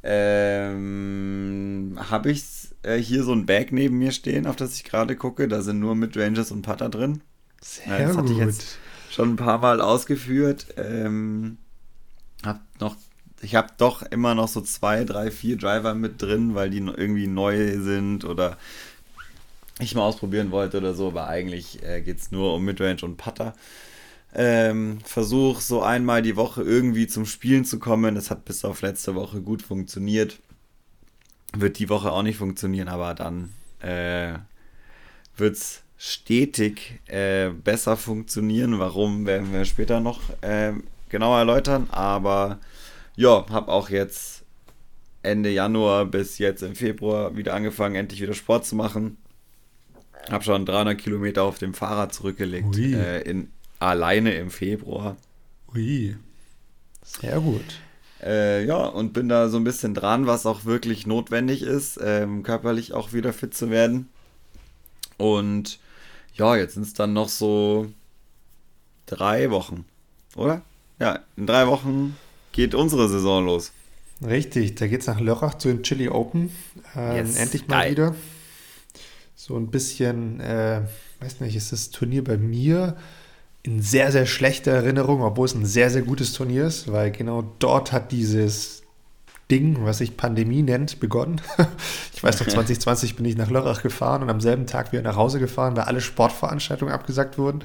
Ähm, habe ich äh, hier so ein Bag neben mir stehen, auf das ich gerade gucke. Da sind nur Midranges und Putter drin. Sehr das gut. hatte ich jetzt schon ein paar Mal ausgeführt. Ähm, hab noch ich habe doch immer noch so zwei, drei, vier Driver mit drin, weil die irgendwie neu sind oder ich mal ausprobieren wollte oder so, aber eigentlich äh, geht es nur um Midrange und Putter. Ähm, Versuch so einmal die Woche irgendwie zum Spielen zu kommen. Das hat bis auf letzte Woche gut funktioniert. Wird die Woche auch nicht funktionieren, aber dann äh, wird es stetig äh, besser funktionieren. Warum werden wir später noch äh, genauer erläutern, aber ja, habe auch jetzt Ende Januar bis jetzt im Februar wieder angefangen, endlich wieder Sport zu machen. Habe schon 300 Kilometer auf dem Fahrrad zurückgelegt, äh, in, alleine im Februar. Ui, sehr gut. Äh, ja, und bin da so ein bisschen dran, was auch wirklich notwendig ist, ähm, körperlich auch wieder fit zu werden. Und ja, jetzt sind es dann noch so drei Wochen, oder? Ja, in drei Wochen geht unsere Saison los. Richtig, da geht es nach Lörrach zu den Chili Open. Ähm, yes, endlich mal geil. wieder. So ein bisschen, äh, weiß nicht, ist das Turnier bei mir in sehr, sehr schlechter Erinnerung, obwohl es ein sehr, sehr gutes Turnier ist, weil genau dort hat dieses Ding, was sich Pandemie nennt, begonnen. Ich weiß noch, 2020 bin ich nach Lörrach gefahren und am selben Tag wieder nach Hause gefahren, weil alle Sportveranstaltungen abgesagt wurden.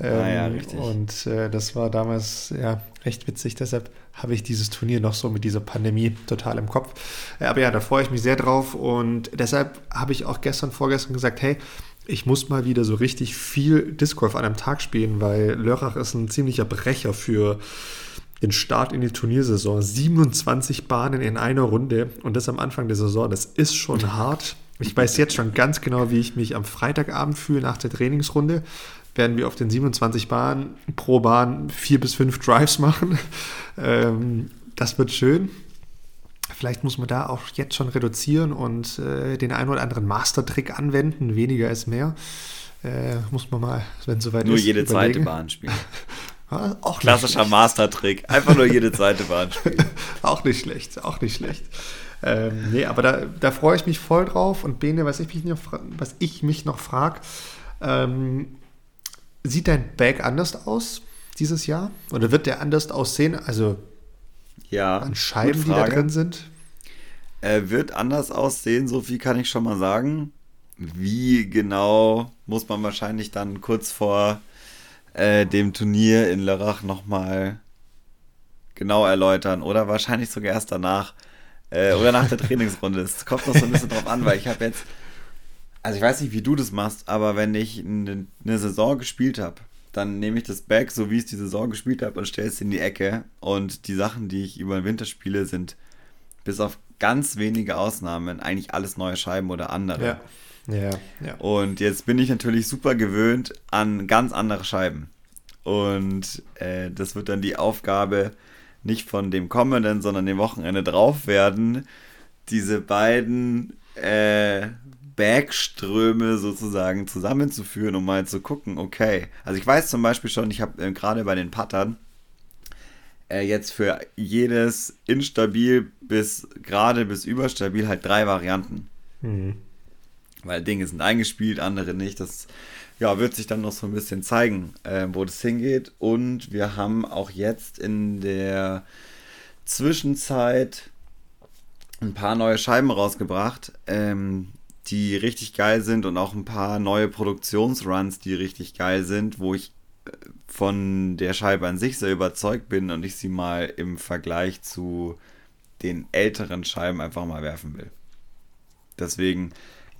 Ähm, ah, ja, richtig. Und äh, das war damals ja recht witzig. Deshalb habe ich dieses Turnier noch so mit dieser Pandemie total im Kopf. Äh, aber ja, da freue ich mich sehr drauf und deshalb habe ich auch gestern, vorgestern gesagt, hey, ich muss mal wieder so richtig viel Disc Golf an einem Tag spielen, weil Lörrach ist ein ziemlicher Brecher für den Start in die Turniersaison. 27 Bahnen in einer Runde und das am Anfang der Saison, das ist schon hart. Ich weiß jetzt schon ganz genau, wie ich mich am Freitagabend fühle nach der Trainingsrunde. Werden wir auf den 27 Bahnen pro Bahn vier bis fünf Drives machen. Ähm, das wird schön. Vielleicht muss man da auch jetzt schon reduzieren und äh, den einen oder anderen Master-Trick anwenden. Weniger ist mehr. Äh, muss man mal, wenn es soweit Nur ist. Nur jede überlegen. zweite Bahn spielen. Auch Klassischer Master-Trick. Einfach nur jede zweite Bahn spielen. auch nicht schlecht, auch nicht schlecht. Ähm, nee, aber da, da freue ich mich voll drauf. Und Bene, was ich mich noch, was ich mich noch frage, ähm, sieht dein Bag anders aus dieses Jahr? Oder wird der anders aussehen? Also ja, an Scheiben, die da drin sind? Er wird anders aussehen, so viel kann ich schon mal sagen. Wie genau muss man wahrscheinlich dann kurz vor äh, dem Turnier in Lörrach nochmal genau erläutern oder wahrscheinlich sogar erst danach äh, oder nach der Trainingsrunde. Es kommt noch so ein bisschen drauf an, weil ich habe jetzt, also ich weiß nicht, wie du das machst, aber wenn ich eine, eine Saison gespielt habe, dann nehme ich das Back, so wie ich es die Saison gespielt habe, und stelle es in die Ecke. Und die Sachen, die ich über den Winter spiele, sind bis auf ganz wenige Ausnahmen eigentlich alles neue Scheiben oder andere. Ja. Ja, ja. Und jetzt bin ich natürlich super gewöhnt an ganz andere Scheiben. Und äh, das wird dann die Aufgabe nicht von dem kommenden, sondern dem Wochenende drauf werden, diese beiden äh, Backströme sozusagen zusammenzuführen, um mal zu gucken, okay. Also ich weiß zum Beispiel schon, ich habe äh, gerade bei den Pattern äh, jetzt für jedes instabil bis gerade bis überstabil halt drei Varianten. Mhm. Weil Dinge sind eingespielt, andere nicht. Das ja, wird sich dann noch so ein bisschen zeigen, äh, wo das hingeht. Und wir haben auch jetzt in der Zwischenzeit ein paar neue Scheiben rausgebracht, ähm, die richtig geil sind und auch ein paar neue Produktionsruns, die richtig geil sind, wo ich äh, von der Scheibe an sich sehr überzeugt bin und ich sie mal im Vergleich zu den älteren Scheiben einfach mal werfen will. Deswegen,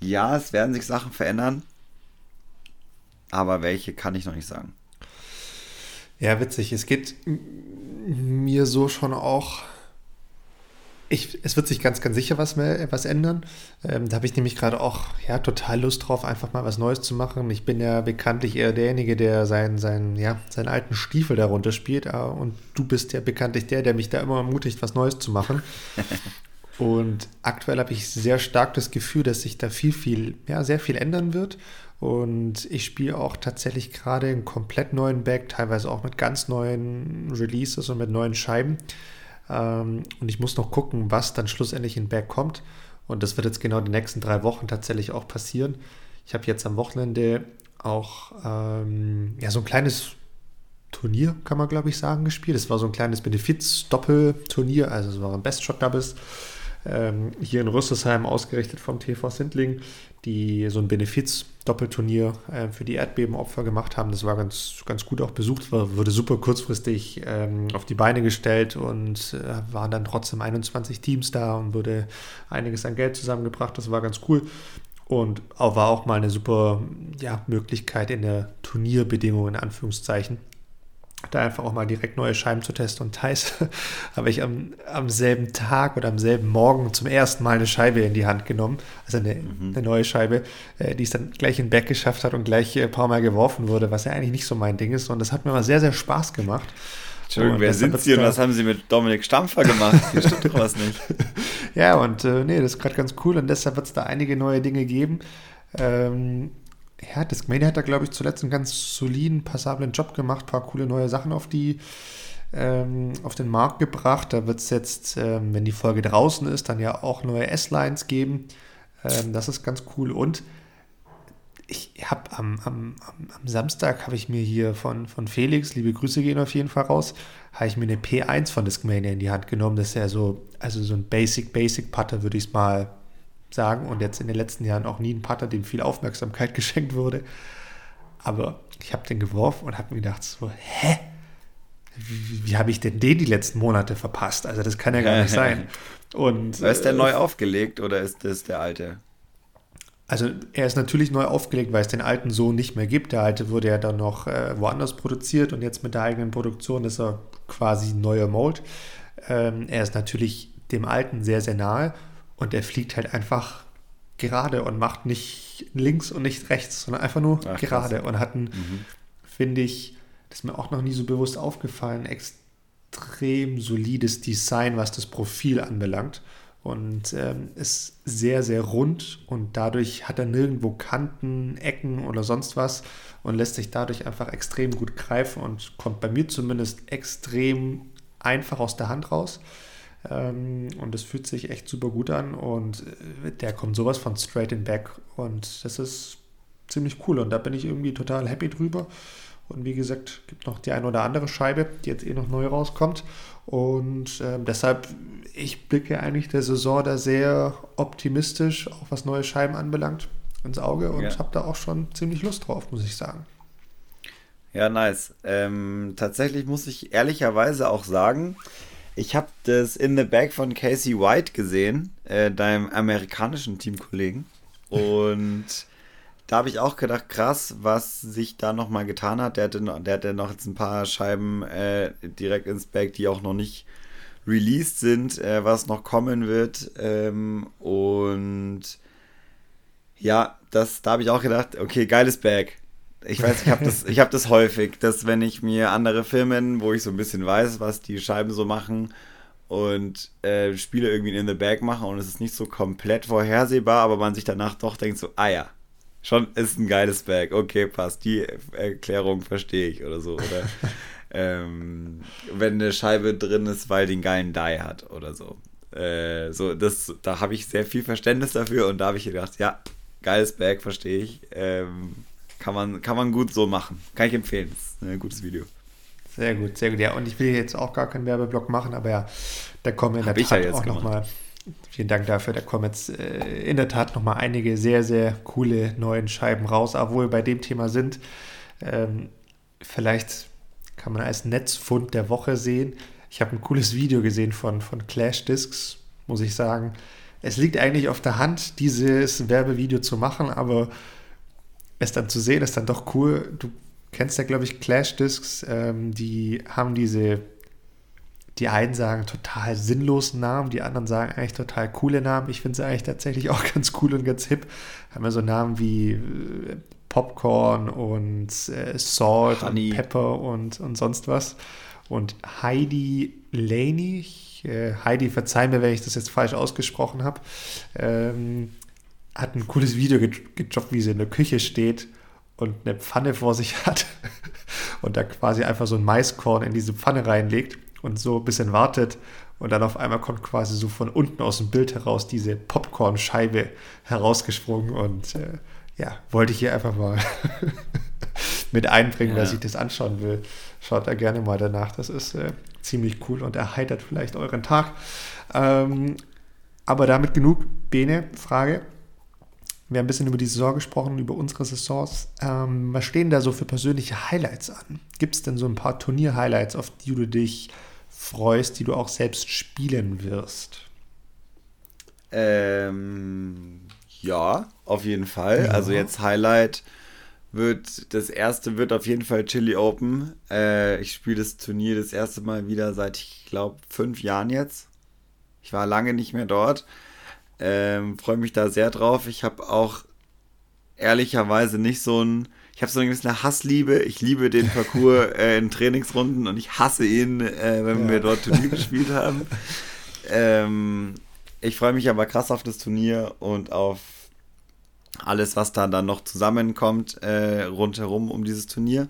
ja, es werden sich Sachen verändern, aber welche kann ich noch nicht sagen. Ja, witzig. Es geht mir so schon auch ich, es wird sich ganz, ganz sicher was, mehr, was ändern. Ähm, da habe ich nämlich gerade auch ja, total Lust drauf, einfach mal was Neues zu machen. Ich bin ja bekanntlich eher derjenige, der seinen, seinen, ja, seinen alten Stiefel darunter spielt. Äh, und du bist ja bekanntlich der, der mich da immer ermutigt, was Neues zu machen. und aktuell habe ich sehr stark das Gefühl, dass sich da viel, viel, ja, sehr viel ändern wird. Und ich spiele auch tatsächlich gerade einen komplett neuen Back, teilweise auch mit ganz neuen Releases und mit neuen Scheiben. Ähm, und ich muss noch gucken, was dann schlussendlich in Back kommt. Und das wird jetzt genau die nächsten drei Wochen tatsächlich auch passieren. Ich habe jetzt am Wochenende auch ähm, ja, so ein kleines Turnier, kann man glaube ich sagen, gespielt. Es war so ein kleines Benefiz-Doppelturnier, also es waren Best-Shot-Doubles hier in Rüsselsheim ausgerichtet vom TV Sindling, die so ein Benefiz-Doppelturnier äh, für die Erdbebenopfer gemacht haben. Das war ganz, ganz gut auch besucht, war, wurde super kurzfristig ähm, auf die Beine gestellt und äh, waren dann trotzdem 21 Teams da und wurde einiges an Geld zusammengebracht. Das war ganz cool. Und auch, war auch mal eine super ja, Möglichkeit in der Turnierbedingungen, in Anführungszeichen da einfach auch mal direkt neue Scheiben zu testen. Und Thais habe ich am, am selben Tag oder am selben Morgen zum ersten Mal eine Scheibe in die Hand genommen. Also eine, mhm. eine neue Scheibe, äh, die es dann gleich in Back geschafft hat und gleich ein paar Mal geworfen wurde, was ja eigentlich nicht so mein Ding ist. Und das hat mir mal sehr, sehr Spaß gemacht. Entschuldigung, wer sind Sie und was haben Sie mit Dominik Stampfer gemacht? Hier stimmt doch was nicht. ja, und äh, nee, das ist gerade ganz cool und deshalb wird es da einige neue Dinge geben. Ähm, ja, Discmania hat da, glaube ich, zuletzt einen ganz soliden, passablen Job gemacht, ein paar coole neue Sachen auf die ähm, auf den Markt gebracht. Da wird es jetzt, ähm, wenn die Folge draußen ist, dann ja auch neue S-Lines geben. Ähm, das ist ganz cool. Und ich habe am, am, am, Samstag habe ich mir hier von, von Felix, liebe Grüße gehen auf jeden Fall raus, habe ich mir eine P1 von Discmania in die Hand genommen. Das ist ja so, also so ein Basic, Basic Putter, würde ich es mal sagen und jetzt in den letzten Jahren auch nie ein Putter, dem viel Aufmerksamkeit geschenkt wurde. Aber ich habe den geworfen und habe mir gedacht, so, hä? Wie, wie habe ich denn den die letzten Monate verpasst? Also das kann ja gar nicht sein. Und, ist der äh, neu aufgelegt oder ist das der alte? Also er ist natürlich neu aufgelegt, weil es den alten so nicht mehr gibt. Der alte wurde ja dann noch äh, woanders produziert und jetzt mit der eigenen Produktion ist er quasi neuer Mold. Ähm, er ist natürlich dem alten sehr, sehr nahe und er fliegt halt einfach gerade und macht nicht links und nicht rechts, sondern einfach nur Ach, gerade krass. und hat ein, mhm. finde ich, das ist mir auch noch nie so bewusst aufgefallen, extrem solides Design, was das Profil anbelangt. Und ähm, ist sehr, sehr rund und dadurch hat er nirgendwo Kanten, Ecken oder sonst was und lässt sich dadurch einfach extrem gut greifen und kommt bei mir zumindest extrem einfach aus der Hand raus. Ähm, und das fühlt sich echt super gut an und äh, der kommt sowas von straight in back und das ist ziemlich cool und da bin ich irgendwie total happy drüber. Und wie gesagt, gibt noch die eine oder andere Scheibe, die jetzt eh noch neu rauskommt. Und äh, deshalb, ich blicke eigentlich der Saison da sehr optimistisch, auch was neue Scheiben anbelangt, ins Auge und ja. habe da auch schon ziemlich Lust drauf, muss ich sagen. Ja, nice. Ähm, tatsächlich muss ich ehrlicherweise auch sagen, ich habe das In the Bag von Casey White gesehen, äh, deinem amerikanischen Teamkollegen. Und da habe ich auch gedacht, krass, was sich da nochmal getan hat. Der hatte, der hatte noch jetzt ein paar Scheiben äh, direkt ins Bag, die auch noch nicht released sind, äh, was noch kommen wird. Ähm, und ja, das, da habe ich auch gedacht, okay, geiles Bag. Ich weiß, ich habe das, hab das häufig, dass wenn ich mir andere Filme, wo ich so ein bisschen weiß, was die Scheiben so machen und äh, Spiele irgendwie in the Bag machen und es ist nicht so komplett vorhersehbar, aber man sich danach doch denkt so, ah ja, schon ist ein geiles Bag, okay, passt, die Erklärung verstehe ich oder so. Oder ähm, wenn eine Scheibe drin ist, weil die einen geilen Die hat oder so. Äh, so das, da habe ich sehr viel Verständnis dafür und da habe ich gedacht, ja, geiles Bag, verstehe ich. Ähm, kann, man, kann man gut so machen. Kann ich empfehlen. Das ist ein gutes Video. Sehr gut, sehr gut. Ja, und ich will jetzt auch gar keinen Werbeblock machen, aber ja, da kommen in Hab der Tat ja auch nochmal. Vielen Dank dafür. Da kommen jetzt äh, in der Tat nochmal einige sehr, sehr coole neuen Scheiben raus. Obwohl wir bei dem Thema sind, ähm, vielleicht kann man als Netzfund der Woche sehen. Ich habe ein cooles Video gesehen von, von Clash Discs, muss ich sagen. Es liegt eigentlich auf der Hand, dieses Werbevideo zu machen, aber es dann zu sehen, ist dann doch cool. Du kennst ja, glaube ich, Clash Discs, ähm, die haben diese, die einen sagen total sinnlosen Namen, die anderen sagen eigentlich total coole Namen. Ich finde sie eigentlich tatsächlich auch ganz cool und ganz hip. Haben ja so Namen wie äh, Popcorn und äh, Salt Honey. und Pepper und, und sonst was. Und Heidi Laney, äh, Heidi, verzeih mir, wenn ich das jetzt falsch ausgesprochen habe, ähm, hat ein cooles Video gejobbt, wie sie in der Küche steht und eine Pfanne vor sich hat und da quasi einfach so ein Maiskorn in diese Pfanne reinlegt und so ein bisschen wartet und dann auf einmal kommt quasi so von unten aus dem Bild heraus diese Popcornscheibe herausgesprungen und äh, ja, wollte ich hier einfach mal mit einbringen, ja. dass ich das anschauen will. Schaut da gerne mal danach, das ist äh, ziemlich cool und erheitert vielleicht euren Tag. Ähm, aber damit genug, Bene, Frage. Wir haben ein bisschen über die Saison gesprochen, über unsere Saisons. Ähm, was stehen da so für persönliche Highlights an? Gibt es denn so ein paar Turnier-Highlights, auf die du dich freust, die du auch selbst spielen wirst? Ähm, ja, auf jeden Fall. Ja. Also jetzt Highlight wird, das erste wird auf jeden Fall Chili Open. Äh, ich spiele das Turnier das erste Mal wieder seit, ich glaube, fünf Jahren jetzt. Ich war lange nicht mehr dort. Ähm, Freue mich da sehr drauf. Ich habe auch ehrlicherweise nicht so ein. Ich habe so eine gewisse Hassliebe. Ich liebe den Parcours äh, in Trainingsrunden und ich hasse ihn, äh, wenn ja. wir dort Turnier gespielt haben. Ähm, ich freue mich aber krass auf das Turnier und auf alles, was da dann noch zusammenkommt äh, rundherum um dieses Turnier.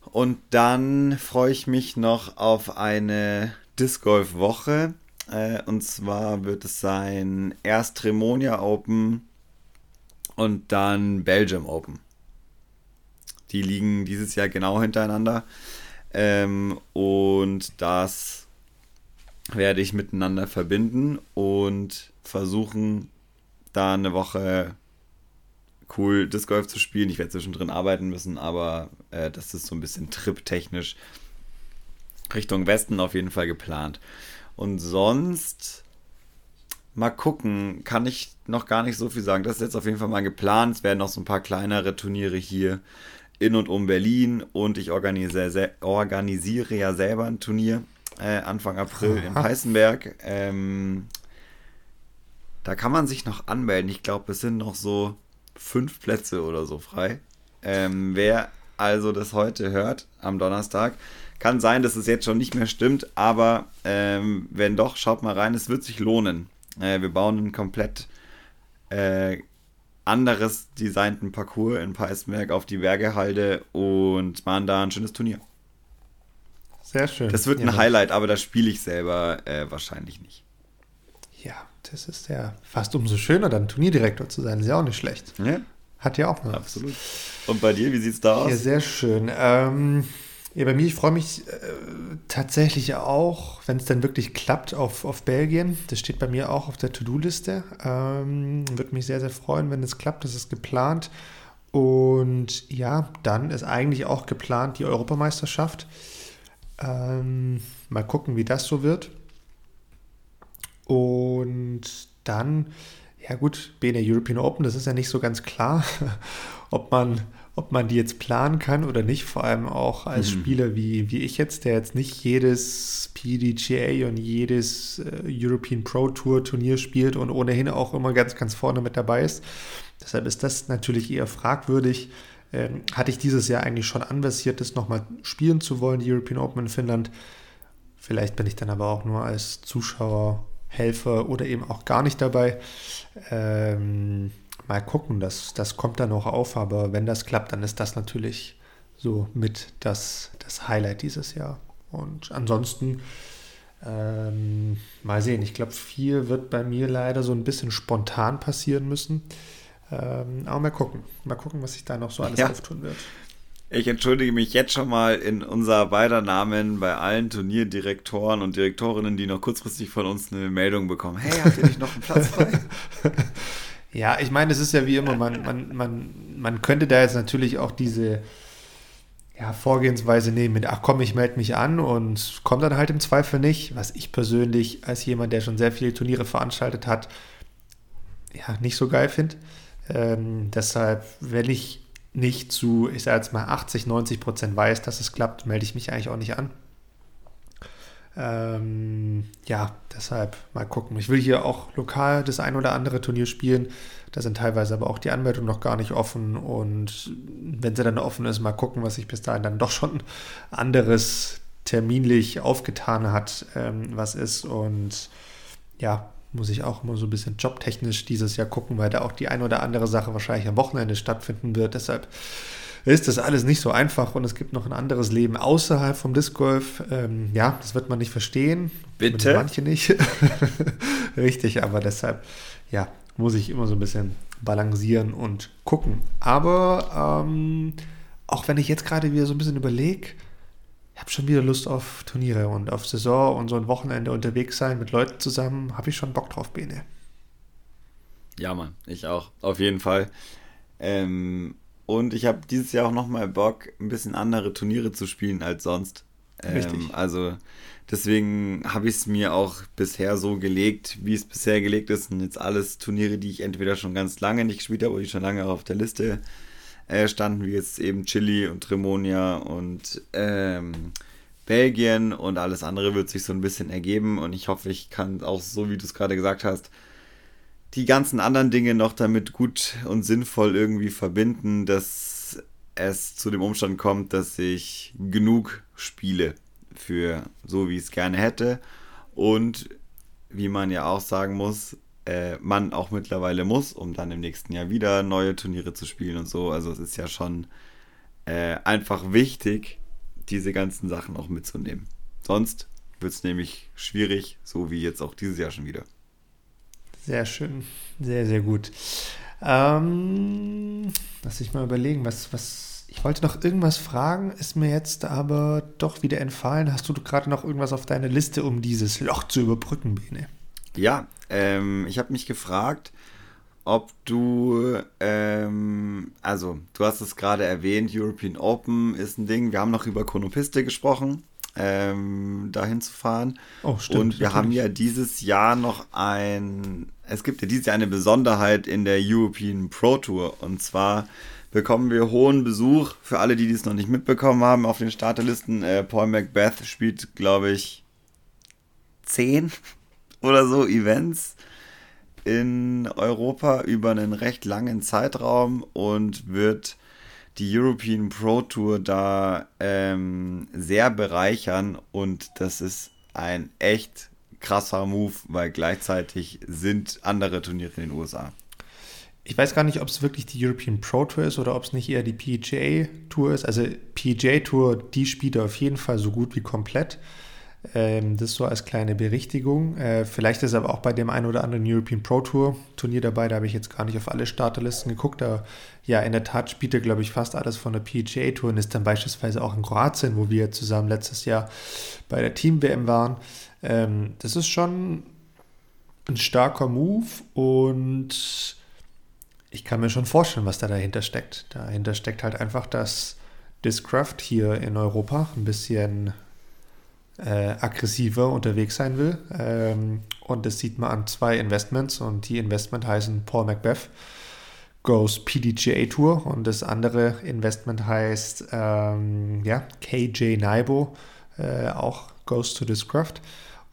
Und dann freue ich mich noch auf eine Disc Golf Woche äh, und zwar wird es sein erst Tremonia Open und dann Belgium Open. Die liegen dieses Jahr genau hintereinander. Ähm, und das werde ich miteinander verbinden und versuchen, da eine Woche cool Disc Golf zu spielen. Ich werde zwischendrin arbeiten müssen, aber äh, das ist so ein bisschen triptechnisch Richtung Westen auf jeden Fall geplant. Und sonst mal gucken, kann ich noch gar nicht so viel sagen. Das ist jetzt auf jeden Fall mal geplant. Es werden noch so ein paar kleinere Turniere hier in und um Berlin und ich organisiere, organisiere ja selber ein Turnier äh, Anfang April Aha. in Peißenberg. Ähm, da kann man sich noch anmelden. Ich glaube, es sind noch so fünf Plätze oder so frei. Ähm, wer also das heute hört, am Donnerstag, kann sein, dass es jetzt schon nicht mehr stimmt, aber ähm, wenn doch, schaut mal rein, es wird sich lohnen. Äh, wir bauen einen komplett äh, anderes designten Parcours in Peißenberg auf die Bergehalde und machen da ein schönes Turnier. Sehr schön. Das wird ein ja, Highlight, aber das spiele ich selber äh, wahrscheinlich nicht. Ja, das ist ja fast umso schöner, dann Turnierdirektor zu sein. Ist ja auch nicht schlecht. Ja. Hat ja auch mal. Absolut. Und bei dir, wie sieht es da aus? Ja, sehr schön. Ähm, ja, bei mir, ich freue mich äh, tatsächlich auch, wenn es dann wirklich klappt, auf, auf Belgien. Das steht bei mir auch auf der To-Do-Liste. Ähm, Würde mich sehr, sehr freuen, wenn es klappt. Das ist geplant. Und ja, dann ist eigentlich auch geplant die Europameisterschaft. Ähm, mal gucken, wie das so wird. Und dann, ja gut, BNA European Open, das ist ja nicht so ganz klar, ob man ob man die jetzt planen kann oder nicht, vor allem auch als mhm. Spieler wie, wie ich jetzt, der jetzt nicht jedes PDGA und jedes äh, European Pro Tour Turnier spielt und ohnehin auch immer ganz, ganz vorne mit dabei ist. Deshalb ist das natürlich eher fragwürdig. Ähm, hatte ich dieses Jahr eigentlich schon anversiert, das nochmal spielen zu wollen, die European Open in Finnland. Vielleicht bin ich dann aber auch nur als Zuschauer, Helfer oder eben auch gar nicht dabei. Ähm, mal gucken, das, das kommt dann noch auf, aber wenn das klappt, dann ist das natürlich so mit das, das Highlight dieses Jahr. Und ansonsten ähm, mal sehen. Ich glaube, viel wird bei mir leider so ein bisschen spontan passieren müssen. Ähm, aber mal gucken. Mal gucken, was sich da noch so alles ja. auftun wird. Ich entschuldige mich jetzt schon mal in unser beider Namen bei allen Turnierdirektoren und Direktorinnen, die noch kurzfristig von uns eine Meldung bekommen. Hey, habt ihr nicht noch einen Platz frei? ja, ich meine, es ist ja wie immer, man, man, man, man könnte da jetzt natürlich auch diese ja, Vorgehensweise nehmen mit, ach komm, ich melde mich an und kommt dann halt im Zweifel nicht, was ich persönlich als jemand, der schon sehr viele Turniere veranstaltet hat, ja, nicht so geil finde. Ähm, deshalb, wenn ich nicht zu, ich sage jetzt mal 80, 90 Prozent weiß, dass es klappt, melde ich mich eigentlich auch nicht an. Ähm, ja, deshalb mal gucken. Ich will hier auch lokal das ein oder andere Turnier spielen. Da sind teilweise aber auch die Anmeldungen noch gar nicht offen. Und wenn sie dann offen ist, mal gucken, was sich bis dahin dann doch schon anderes terminlich aufgetan hat, ähm, was ist. Und ja, muss ich auch immer so ein bisschen jobtechnisch dieses Jahr gucken, weil da auch die ein oder andere Sache wahrscheinlich am Wochenende stattfinden wird. Deshalb ist das alles nicht so einfach und es gibt noch ein anderes Leben außerhalb vom Disc Golf. Ähm, ja, das wird man nicht verstehen. Bitte? Manche nicht. Richtig, aber deshalb, ja, muss ich immer so ein bisschen balancieren und gucken. Aber ähm, auch wenn ich jetzt gerade wieder so ein bisschen überlege, ich habe schon wieder Lust auf Turniere und auf Saison und so ein Wochenende unterwegs sein mit Leuten zusammen. Habe ich schon Bock drauf, Bene. Ja, Mann, ich auch. Auf jeden Fall. Ähm, und ich habe dieses Jahr auch nochmal Bock, ein bisschen andere Turniere zu spielen als sonst. Ähm, Richtig. Also deswegen habe ich es mir auch bisher so gelegt, wie es bisher gelegt ist. Und jetzt alles Turniere, die ich entweder schon ganz lange nicht gespielt habe oder die schon lange auf der Liste äh, standen, wie jetzt eben Chile und Tremonia und ähm, Belgien und alles andere wird sich so ein bisschen ergeben und ich hoffe, ich kann auch so, wie du es gerade gesagt hast, die ganzen anderen Dinge noch damit gut und sinnvoll irgendwie verbinden, dass es zu dem Umstand kommt, dass ich genug spiele für so, wie ich es gerne hätte und wie man ja auch sagen muss, äh, man auch mittlerweile muss, um dann im nächsten Jahr wieder neue Turniere zu spielen und so. Also es ist ja schon äh, einfach wichtig, diese ganzen Sachen auch mitzunehmen. Sonst wird es nämlich schwierig, so wie jetzt auch dieses Jahr schon wieder. Sehr schön, sehr, sehr gut. Ähm, lass ich mal überlegen, was, was, ich wollte noch irgendwas fragen, ist mir jetzt aber doch wieder entfallen. Hast du gerade noch irgendwas auf deiner Liste, um dieses Loch zu überbrücken, Bene? Ja, ähm, ich habe mich gefragt, ob du, ähm, also du hast es gerade erwähnt, European Open ist ein Ding. Wir haben noch über Konopiste gesprochen, ähm, dahin zu fahren. Oh, stimmt. Und wir natürlich. haben ja dieses Jahr noch ein, es gibt ja dieses Jahr eine Besonderheit in der European Pro Tour. Und zwar bekommen wir hohen Besuch. Für alle, die dies noch nicht mitbekommen haben, auf den Starterlisten. Äh, Paul Macbeth spielt, glaube ich, zehn oder so Events in Europa über einen recht langen Zeitraum und wird die European Pro Tour da ähm, sehr bereichern und das ist ein echt krasser Move, weil gleichzeitig sind andere Turniere in den USA. Ich weiß gar nicht, ob es wirklich die European Pro Tour ist oder ob es nicht eher die PGA Tour ist. Also PGA Tour, die spielt auf jeden Fall so gut wie komplett. Ähm, das so als kleine Berichtigung. Äh, vielleicht ist aber auch bei dem einen oder anderen European Pro Tour Turnier dabei. Da habe ich jetzt gar nicht auf alle Starterlisten geguckt. Da, ja, in der Tat spielt er, glaube ich, fast alles von der PGA Tour und ist dann beispielsweise auch in Kroatien, wo wir zusammen letztes Jahr bei der Team WM waren. Ähm, das ist schon ein starker Move und ich kann mir schon vorstellen, was da dahinter steckt. Dahinter steckt halt einfach, dass Discraft hier in Europa ein bisschen äh, aggressiver unterwegs sein will. Ähm, und das sieht man an zwei Investments und die Investment heißen Paul Macbeth. goes PDGA Tour und das andere Investment heißt ähm, ja, KJ Naibo, äh, auch goes to Discraft.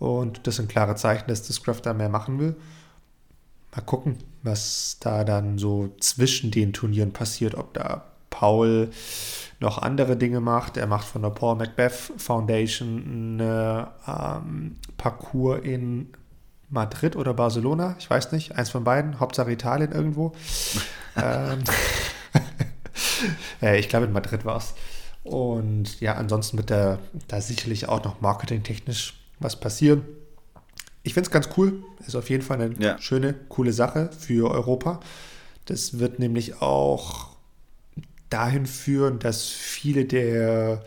Und das sind klare Zeichen, dass Discraft da mehr machen will. Mal gucken, was da dann so zwischen den Turnieren passiert, ob da Paul noch andere Dinge macht. Er macht von der Paul Macbeth Foundation eine ähm, Parcours in Madrid oder Barcelona, ich weiß nicht, eins von beiden, Hauptsache Italien irgendwo. ähm, äh, ich glaube, in Madrid war es. Und ja, ansonsten wird da, da sicherlich auch noch marketingtechnisch was passieren. Ich finde es ganz cool. Ist auf jeden Fall eine ja. schöne, coole Sache für Europa. Das wird nämlich auch dahin führen, dass viele der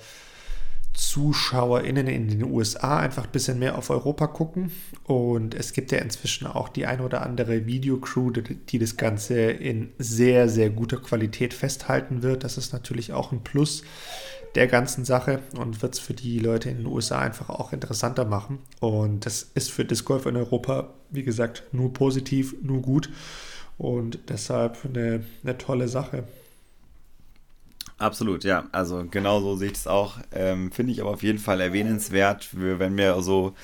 ZuschauerInnen in den USA einfach ein bisschen mehr auf Europa gucken. Und es gibt ja inzwischen auch die ein oder andere Videocrew, die das Ganze in sehr, sehr guter Qualität festhalten wird. Das ist natürlich auch ein Plus der ganzen Sache und wird es für die Leute in den USA einfach auch interessanter machen. Und das ist für Disc Golf in Europa, wie gesagt, nur positiv, nur gut. Und deshalb eine, eine tolle Sache. Absolut, ja. Also genau so sehe ich es auch. Ähm, Finde ich aber auf jeden Fall erwähnenswert, wenn wir so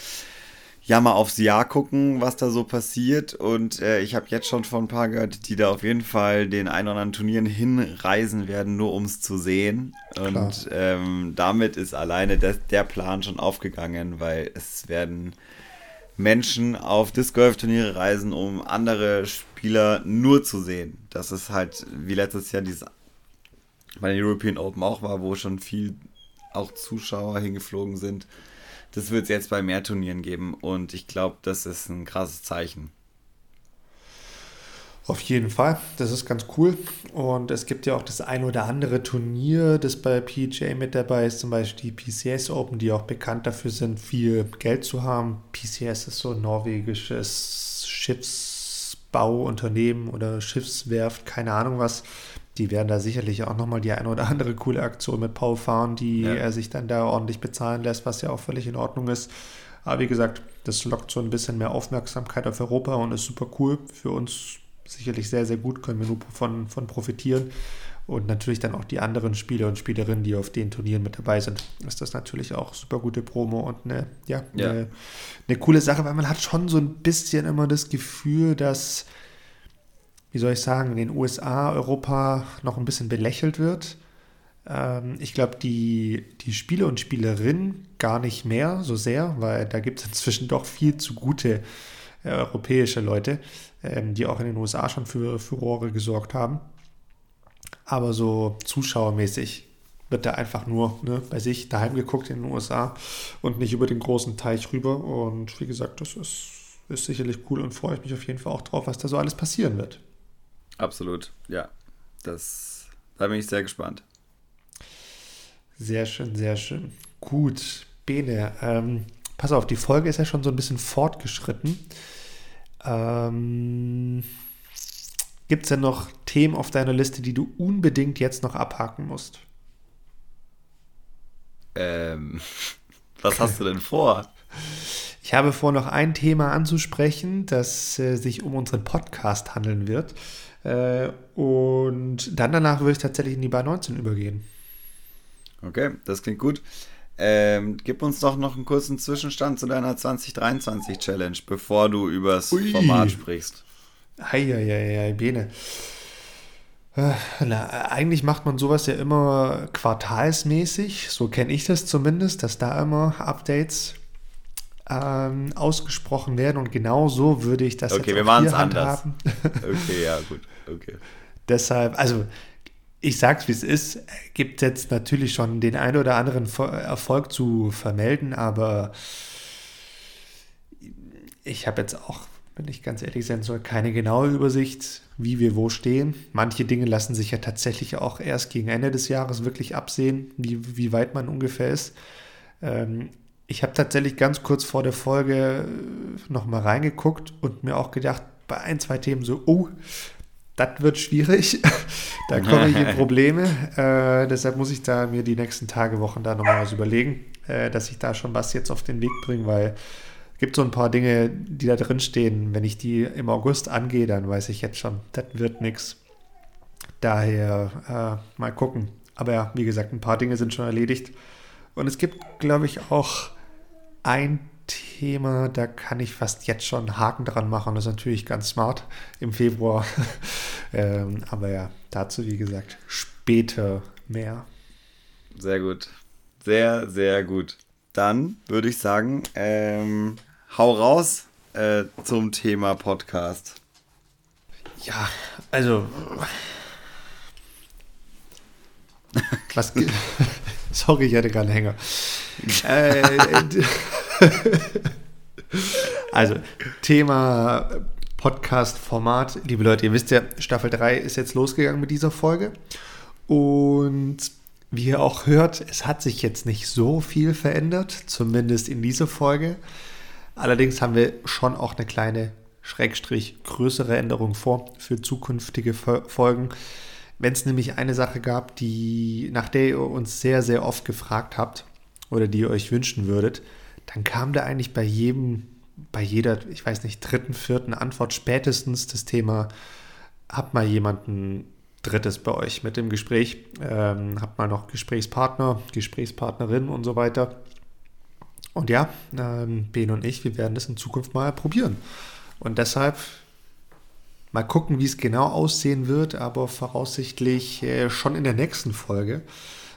ja mal aufs Jahr gucken, was da so passiert. Und äh, ich habe jetzt schon von ein paar gehört, die da auf jeden Fall den ein oder anderen Turnieren hinreisen werden, nur um es zu sehen. Und ähm, damit ist alleine das, der Plan schon aufgegangen, weil es werden Menschen auf Disc Golf Turniere reisen, um andere Spieler nur zu sehen. Das ist halt wie letztes Jahr dieses bei den European Open auch war, wo schon viel auch Zuschauer hingeflogen sind. Das wird es jetzt bei mehr Turnieren geben und ich glaube, das ist ein krasses Zeichen. Auf jeden Fall, das ist ganz cool. Und es gibt ja auch das ein oder andere Turnier, das bei PGA mit dabei ist, zum Beispiel die PCS Open, die auch bekannt dafür sind, viel Geld zu haben. PCS ist so ein norwegisches Schiffsbauunternehmen oder Schiffswerft, keine Ahnung was die werden da sicherlich auch nochmal die eine oder andere coole Aktion mit Paul fahren, die ja. er sich dann da ordentlich bezahlen lässt, was ja auch völlig in Ordnung ist. Aber wie gesagt, das lockt so ein bisschen mehr Aufmerksamkeit auf Europa und ist super cool. Für uns sicherlich sehr, sehr gut, können wir nur von, von profitieren. Und natürlich dann auch die anderen Spieler und Spielerinnen, die auf den Turnieren mit dabei sind, ist das natürlich auch super gute Promo und eine, ja, ja. Eine, eine coole Sache, weil man hat schon so ein bisschen immer das Gefühl, dass wie soll ich sagen, in den USA, Europa noch ein bisschen belächelt wird. Ähm, ich glaube, die, die Spieler und Spielerinnen gar nicht mehr so sehr, weil da gibt es inzwischen doch viel zu gute äh, europäische Leute, ähm, die auch in den USA schon für Furore gesorgt haben. Aber so zuschauermäßig wird da einfach nur ne, bei sich daheim geguckt in den USA und nicht über den großen Teich rüber. Und wie gesagt, das ist, ist sicherlich cool und freue ich mich auf jeden Fall auch drauf, was da so alles passieren wird. Absolut, ja. Das, da bin ich sehr gespannt. Sehr schön, sehr schön. Gut, Bene, ähm, pass auf, die Folge ist ja schon so ein bisschen fortgeschritten. Ähm, Gibt es denn noch Themen auf deiner Liste, die du unbedingt jetzt noch abhaken musst? Ähm, was hast du denn vor? Ich habe vor, noch ein Thema anzusprechen, das äh, sich um unseren Podcast handeln wird. Äh, und dann danach würde ich tatsächlich in die Bar 19 übergehen. Okay, das klingt gut. Ähm, gib uns doch noch einen kurzen Zwischenstand zu deiner 2023 Challenge, bevor du übers Ui. Format sprichst. Heieiei, Bene. Äh, na, eigentlich macht man sowas ja immer quartalsmäßig, so kenne ich das zumindest, dass da immer Updates ähm, ausgesprochen werden und genau so würde ich das okay, jetzt wir machen es anders. okay, ja, gut. Okay. Deshalb, also ich sag's wie es ist, gibt jetzt natürlich schon den einen oder anderen Erfolg zu vermelden, aber ich habe jetzt auch, wenn ich ganz ehrlich sein soll, keine genaue Übersicht, wie wir wo stehen. Manche Dinge lassen sich ja tatsächlich auch erst gegen Ende des Jahres wirklich absehen, wie, wie weit man ungefähr ist. Ähm, ich habe tatsächlich ganz kurz vor der Folge nochmal reingeguckt und mir auch gedacht, bei ein, zwei Themen so, oh, das wird schwierig. da komme ich in Probleme. Äh, deshalb muss ich da mir die nächsten Tage, Wochen da nochmal was überlegen, äh, dass ich da schon was jetzt auf den Weg bringe, weil es gibt so ein paar Dinge, die da drin stehen. Wenn ich die im August angehe, dann weiß ich jetzt schon, das wird nichts. daher äh, mal gucken. Aber ja, wie gesagt, ein paar Dinge sind schon erledigt. Und es gibt, glaube ich, auch ein Thema, da kann ich fast jetzt schon einen Haken dran machen. Das ist natürlich ganz smart im Februar. ähm, aber ja, dazu, wie gesagt, später mehr. Sehr gut. Sehr, sehr gut. Dann würde ich sagen, ähm, hau raus äh, zum Thema Podcast. Ja, also. Was. Sorry, ich hatte gerade einen Hänger. äh, also, Thema Podcast-Format. Liebe Leute, ihr wisst ja, Staffel 3 ist jetzt losgegangen mit dieser Folge. Und wie ihr auch hört, es hat sich jetzt nicht so viel verändert, zumindest in dieser Folge. Allerdings haben wir schon auch eine kleine, schrägstrich größere Änderung vor für zukünftige Folgen. Wenn es nämlich eine Sache gab, die, nach der ihr uns sehr, sehr oft gefragt habt oder die ihr euch wünschen würdet, dann kam da eigentlich bei jedem, bei jeder, ich weiß nicht, dritten, vierten Antwort spätestens das Thema, habt mal jemanden Drittes bei euch mit dem Gespräch, ähm, habt mal noch Gesprächspartner, Gesprächspartnerin und so weiter. Und ja, ähm, Ben und ich, wir werden das in Zukunft mal probieren. Und deshalb mal gucken, wie es genau aussehen wird, aber voraussichtlich äh, schon in der nächsten Folge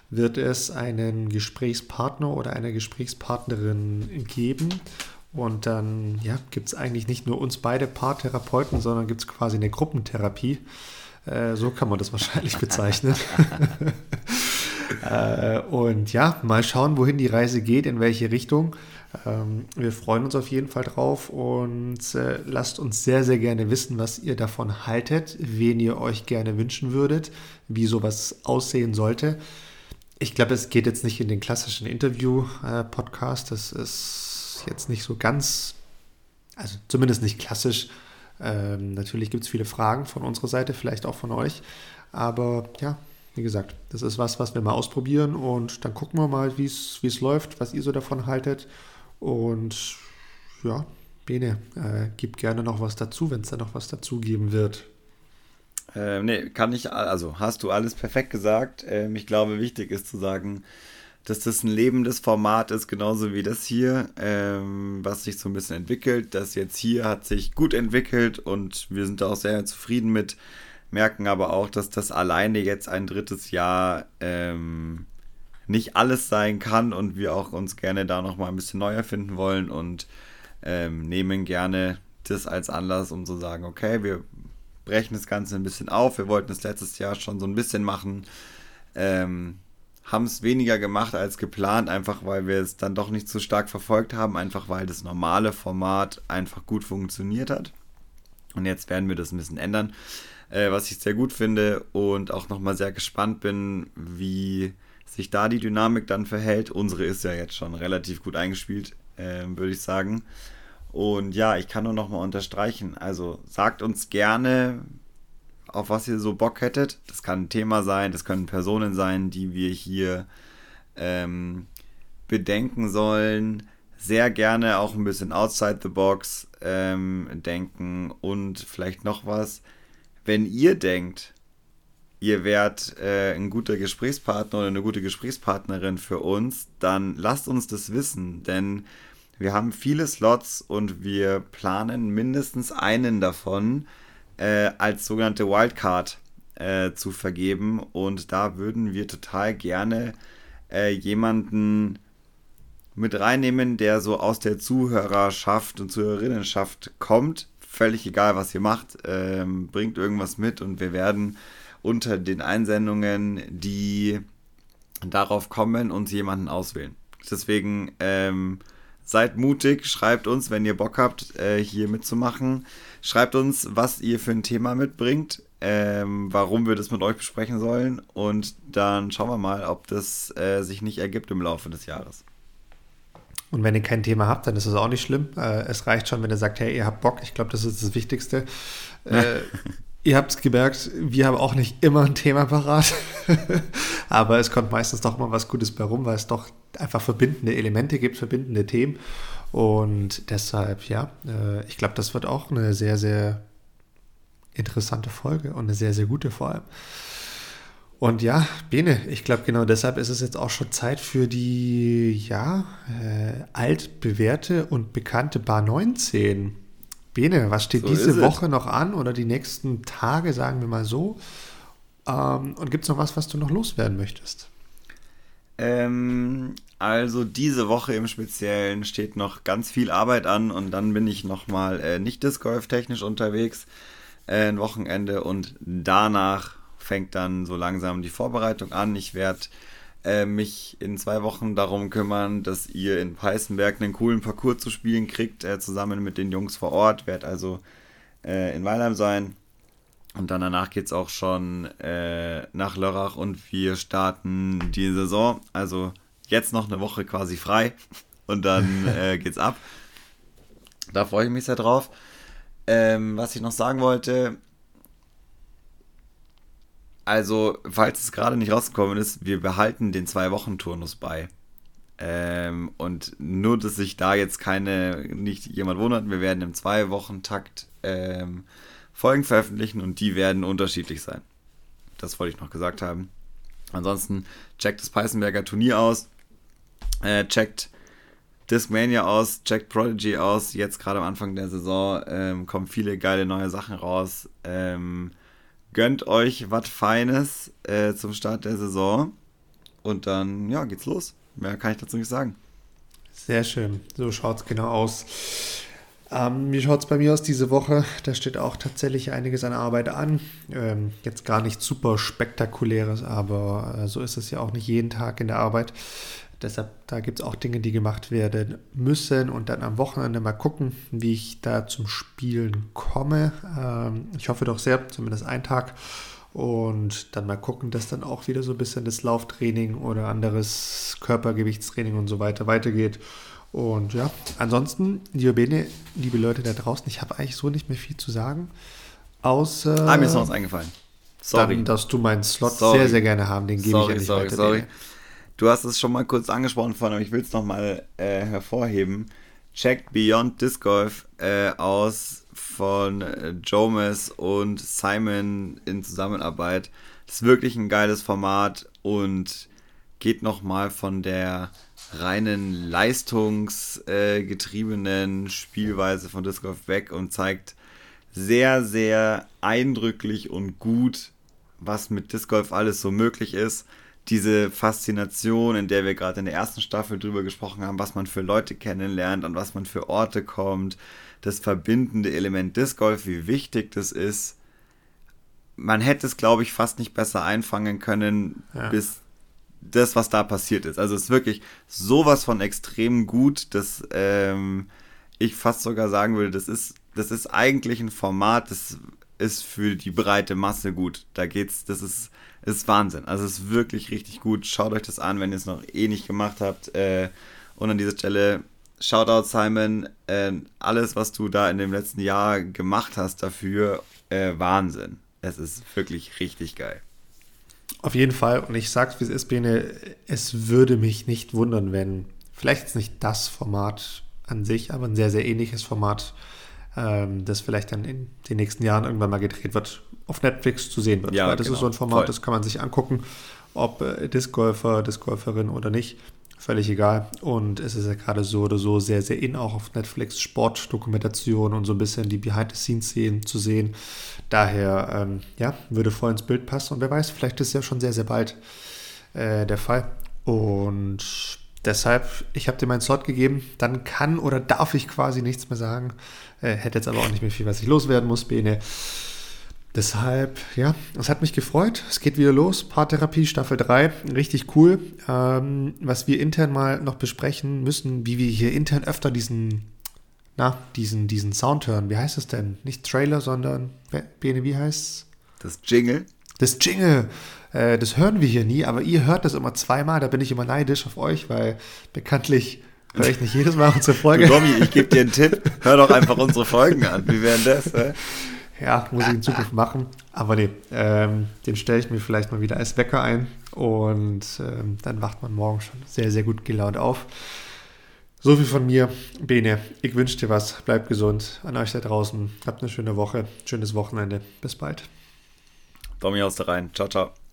wird es einen Gesprächspartner oder eine Gesprächspartnerin geben. Und dann ja, gibt es eigentlich nicht nur uns beide Paartherapeuten, sondern gibt es quasi eine Gruppentherapie. Äh, so kann man das wahrscheinlich bezeichnen. äh, und ja, mal schauen, wohin die Reise geht, in welche Richtung. Ähm, wir freuen uns auf jeden Fall drauf und äh, lasst uns sehr, sehr gerne wissen, was ihr davon haltet, wen ihr euch gerne wünschen würdet, wie sowas aussehen sollte. Ich glaube, es geht jetzt nicht in den klassischen Interview-Podcast. das ist jetzt nicht so ganz, also zumindest nicht klassisch. Ähm, natürlich gibt es viele Fragen von unserer Seite, vielleicht auch von euch. Aber ja, wie gesagt, das ist was, was wir mal ausprobieren und dann gucken wir mal, wie es läuft, was ihr so davon haltet. Und ja, Bene, äh, gib gerne noch was dazu, wenn es da noch was dazu geben wird. Äh, nee, kann ich, also hast du alles perfekt gesagt. Ähm, ich glaube, wichtig ist zu sagen, dass das ein lebendes Format ist, genauso wie das hier, ähm, was sich so ein bisschen entwickelt. Das jetzt hier hat sich gut entwickelt und wir sind auch sehr zufrieden mit, merken aber auch, dass das alleine jetzt ein drittes Jahr ähm, nicht alles sein kann und wir auch uns gerne da nochmal ein bisschen neu erfinden wollen und ähm, nehmen gerne das als Anlass, um zu sagen, okay, wir brechen das Ganze ein bisschen auf. Wir wollten es letztes Jahr schon so ein bisschen machen. Ähm, haben es weniger gemacht als geplant, einfach weil wir es dann doch nicht so stark verfolgt haben, einfach weil das normale Format einfach gut funktioniert hat. Und jetzt werden wir das ein bisschen ändern, äh, was ich sehr gut finde und auch nochmal sehr gespannt bin, wie sich da die Dynamik dann verhält. Unsere ist ja jetzt schon relativ gut eingespielt, äh, würde ich sagen. Und ja, ich kann nur nochmal unterstreichen. Also sagt uns gerne, auf was ihr so Bock hättet. Das kann ein Thema sein, das können Personen sein, die wir hier ähm, bedenken sollen. Sehr gerne auch ein bisschen outside the box ähm, denken und vielleicht noch was. Wenn ihr denkt, ihr wärt äh, ein guter Gesprächspartner oder eine gute Gesprächspartnerin für uns, dann lasst uns das wissen, denn wir haben viele Slots und wir planen mindestens einen davon äh, als sogenannte Wildcard äh, zu vergeben. Und da würden wir total gerne äh, jemanden mit reinnehmen, der so aus der Zuhörerschaft und Zuhörerinnenschaft kommt. Völlig egal, was ihr macht, ähm, bringt irgendwas mit und wir werden unter den Einsendungen, die darauf kommen, uns jemanden auswählen. Deswegen ähm, seid mutig, schreibt uns, wenn ihr Bock habt, äh, hier mitzumachen. Schreibt uns, was ihr für ein Thema mitbringt, ähm, warum wir das mit euch besprechen sollen und dann schauen wir mal, ob das äh, sich nicht ergibt im Laufe des Jahres. Und wenn ihr kein Thema habt, dann ist es auch nicht schlimm. Äh, es reicht schon, wenn ihr sagt, hey, ihr habt Bock. Ich glaube, das ist das Wichtigste. Äh, ihr habt es gemerkt, wir haben auch nicht immer ein Thema parat. Aber es kommt meistens doch mal was Gutes bei rum, weil es doch einfach verbindende Elemente gibt, verbindende Themen. Und deshalb, ja, äh, ich glaube, das wird auch eine sehr, sehr interessante Folge und eine sehr, sehr gute vor allem. Und ja, Bene, ich glaube, genau deshalb ist es jetzt auch schon Zeit für die, ja, äh, altbewährte und bekannte Bar 19. Bene, was steht so diese Woche noch an oder die nächsten Tage, sagen wir mal so? Ähm, und gibt es noch was, was du noch loswerden möchtest? Ähm, also diese Woche im Speziellen steht noch ganz viel Arbeit an und dann bin ich nochmal äh, nicht Disc Golf technisch unterwegs, äh, ein Wochenende und danach fängt dann so langsam die Vorbereitung an. Ich werde äh, mich in zwei Wochen darum kümmern, dass ihr in Peißenberg einen coolen Parcours zu spielen kriegt, äh, zusammen mit den Jungs vor Ort. Werde also äh, in Weilheim sein. Und dann danach geht es auch schon äh, nach Lörrach und wir starten die Saison. Also jetzt noch eine Woche quasi frei und dann äh, geht's ab. Da freue ich mich sehr drauf. Ähm, was ich noch sagen wollte, also, falls es gerade nicht rausgekommen ist, wir behalten den Zwei-Wochen-Turnus bei. Ähm, und nur, dass sich da jetzt keine, nicht jemand wundert, wir werden im Zwei-Wochen-Takt ähm, Folgen veröffentlichen und die werden unterschiedlich sein. Das wollte ich noch gesagt haben. Ansonsten checkt das Peißenberger Turnier aus, äh, checkt Discmania aus, checkt Prodigy aus. Jetzt gerade am Anfang der Saison ähm, kommen viele geile neue Sachen raus. Ähm, gönnt euch was Feines äh, zum Start der Saison. Und dann, ja, geht's los. Mehr kann ich dazu nicht sagen. Sehr schön. So schaut es genau aus. Ähm, wie schaut es bei mir aus diese Woche? Da steht auch tatsächlich einiges an Arbeit an. Ähm, jetzt gar nicht super spektakuläres, aber äh, so ist es ja auch nicht jeden Tag in der Arbeit. Deshalb, da gibt es auch Dinge, die gemacht werden müssen und dann am Wochenende mal gucken, wie ich da zum Spielen komme. Ähm, ich hoffe doch sehr, zumindest einen Tag. Und dann mal gucken, dass dann auch wieder so ein bisschen das Lauftraining oder anderes Körpergewichtstraining und so weiter weitergeht. Und ja, ansonsten, liebe Bene, liebe Leute da draußen, ich habe eigentlich so nicht mehr viel zu sagen. Außer. Ah, mir ist noch was eingefallen. Sorry. Dann, dass du meinen Slot sorry. sehr, sehr gerne haben. Den gebe ich ja nicht sorry, weiter. Sorry. Du hast es schon mal kurz angesprochen vorhin, aber ich will es nochmal äh, hervorheben. Checkt Beyond Disc Golf äh, aus von äh, und Simon in Zusammenarbeit. Das ist wirklich ein geiles Format und geht nochmal von der reinen leistungsgetriebenen Spielweise von Disc Golf weg und zeigt sehr, sehr eindrücklich und gut, was mit Disc Golf alles so möglich ist diese Faszination, in der wir gerade in der ersten Staffel drüber gesprochen haben, was man für Leute kennenlernt, an was man für Orte kommt, das verbindende Element Disc Golf, wie wichtig das ist. Man hätte es, glaube ich, fast nicht besser einfangen können, ja. bis das, was da passiert ist. Also es ist wirklich sowas von extrem gut, dass ähm, ich fast sogar sagen würde, das ist, das ist eigentlich ein Format, das ist für die breite Masse gut. Da geht's, das ist ist Wahnsinn. Also es ist wirklich richtig gut. Schaut euch das an, wenn ihr es noch eh nicht gemacht habt. Äh, und an dieser Stelle, Shoutout Simon, äh, alles, was du da in dem letzten Jahr gemacht hast dafür, äh, Wahnsinn. Es ist wirklich richtig geil. Auf jeden Fall. Und ich sag's, wie es ist, Bene, es würde mich nicht wundern, wenn, vielleicht ist nicht das Format an sich, aber ein sehr, sehr ähnliches Format, ähm, das vielleicht dann in den nächsten Jahren irgendwann mal gedreht wird, auf Netflix zu sehen wird. Ja, Weil das genau. ist so ein Format, Voll. das kann man sich angucken, ob äh, Discgolfer, Discgolferin oder nicht. Völlig egal. Und es ist ja gerade so oder so sehr, sehr in auch auf Netflix Sportdokumentation und so ein bisschen die Behind-the-Scenes-Szenen zu sehen. Daher, ähm, ja, würde voll ins Bild passen. Und wer weiß, vielleicht ist ja schon sehr, sehr bald äh, der Fall. Und deshalb, ich habe dir meinen Slot gegeben. Dann kann oder darf ich quasi nichts mehr sagen. Äh, hätte jetzt aber auch nicht mehr viel, was ich loswerden muss, Bene. Deshalb, ja, es hat mich gefreut. Es geht wieder los. Paartherapie Staffel 3. Richtig cool. Ähm, was wir intern mal noch besprechen müssen, wie wir hier intern öfter diesen, na, diesen, diesen Sound hören. Wie heißt es denn? Nicht Trailer, sondern, Bene, wie heißt es? Das Jingle. Das Jingle. Äh, das hören wir hier nie, aber ihr hört das immer zweimal. Da bin ich immer neidisch auf euch, weil bekanntlich höre ich nicht jedes Mal unsere Folge. Tommy, ich gebe dir einen Tipp. Hör doch einfach unsere Folgen an. Wie wären das? Hä? Ja, muss ich in Zukunft machen. Aber nee, ähm, den stelle ich mir vielleicht mal wieder als Wecker ein und ähm, dann wacht man morgen schon sehr, sehr gut gelaunt auf. So viel von mir. Bene, ich wünsche dir was. Bleib gesund. An euch da draußen. Habt eine schöne Woche. Schönes Wochenende. Bis bald. Domi aus der Rhein. Ciao, ciao.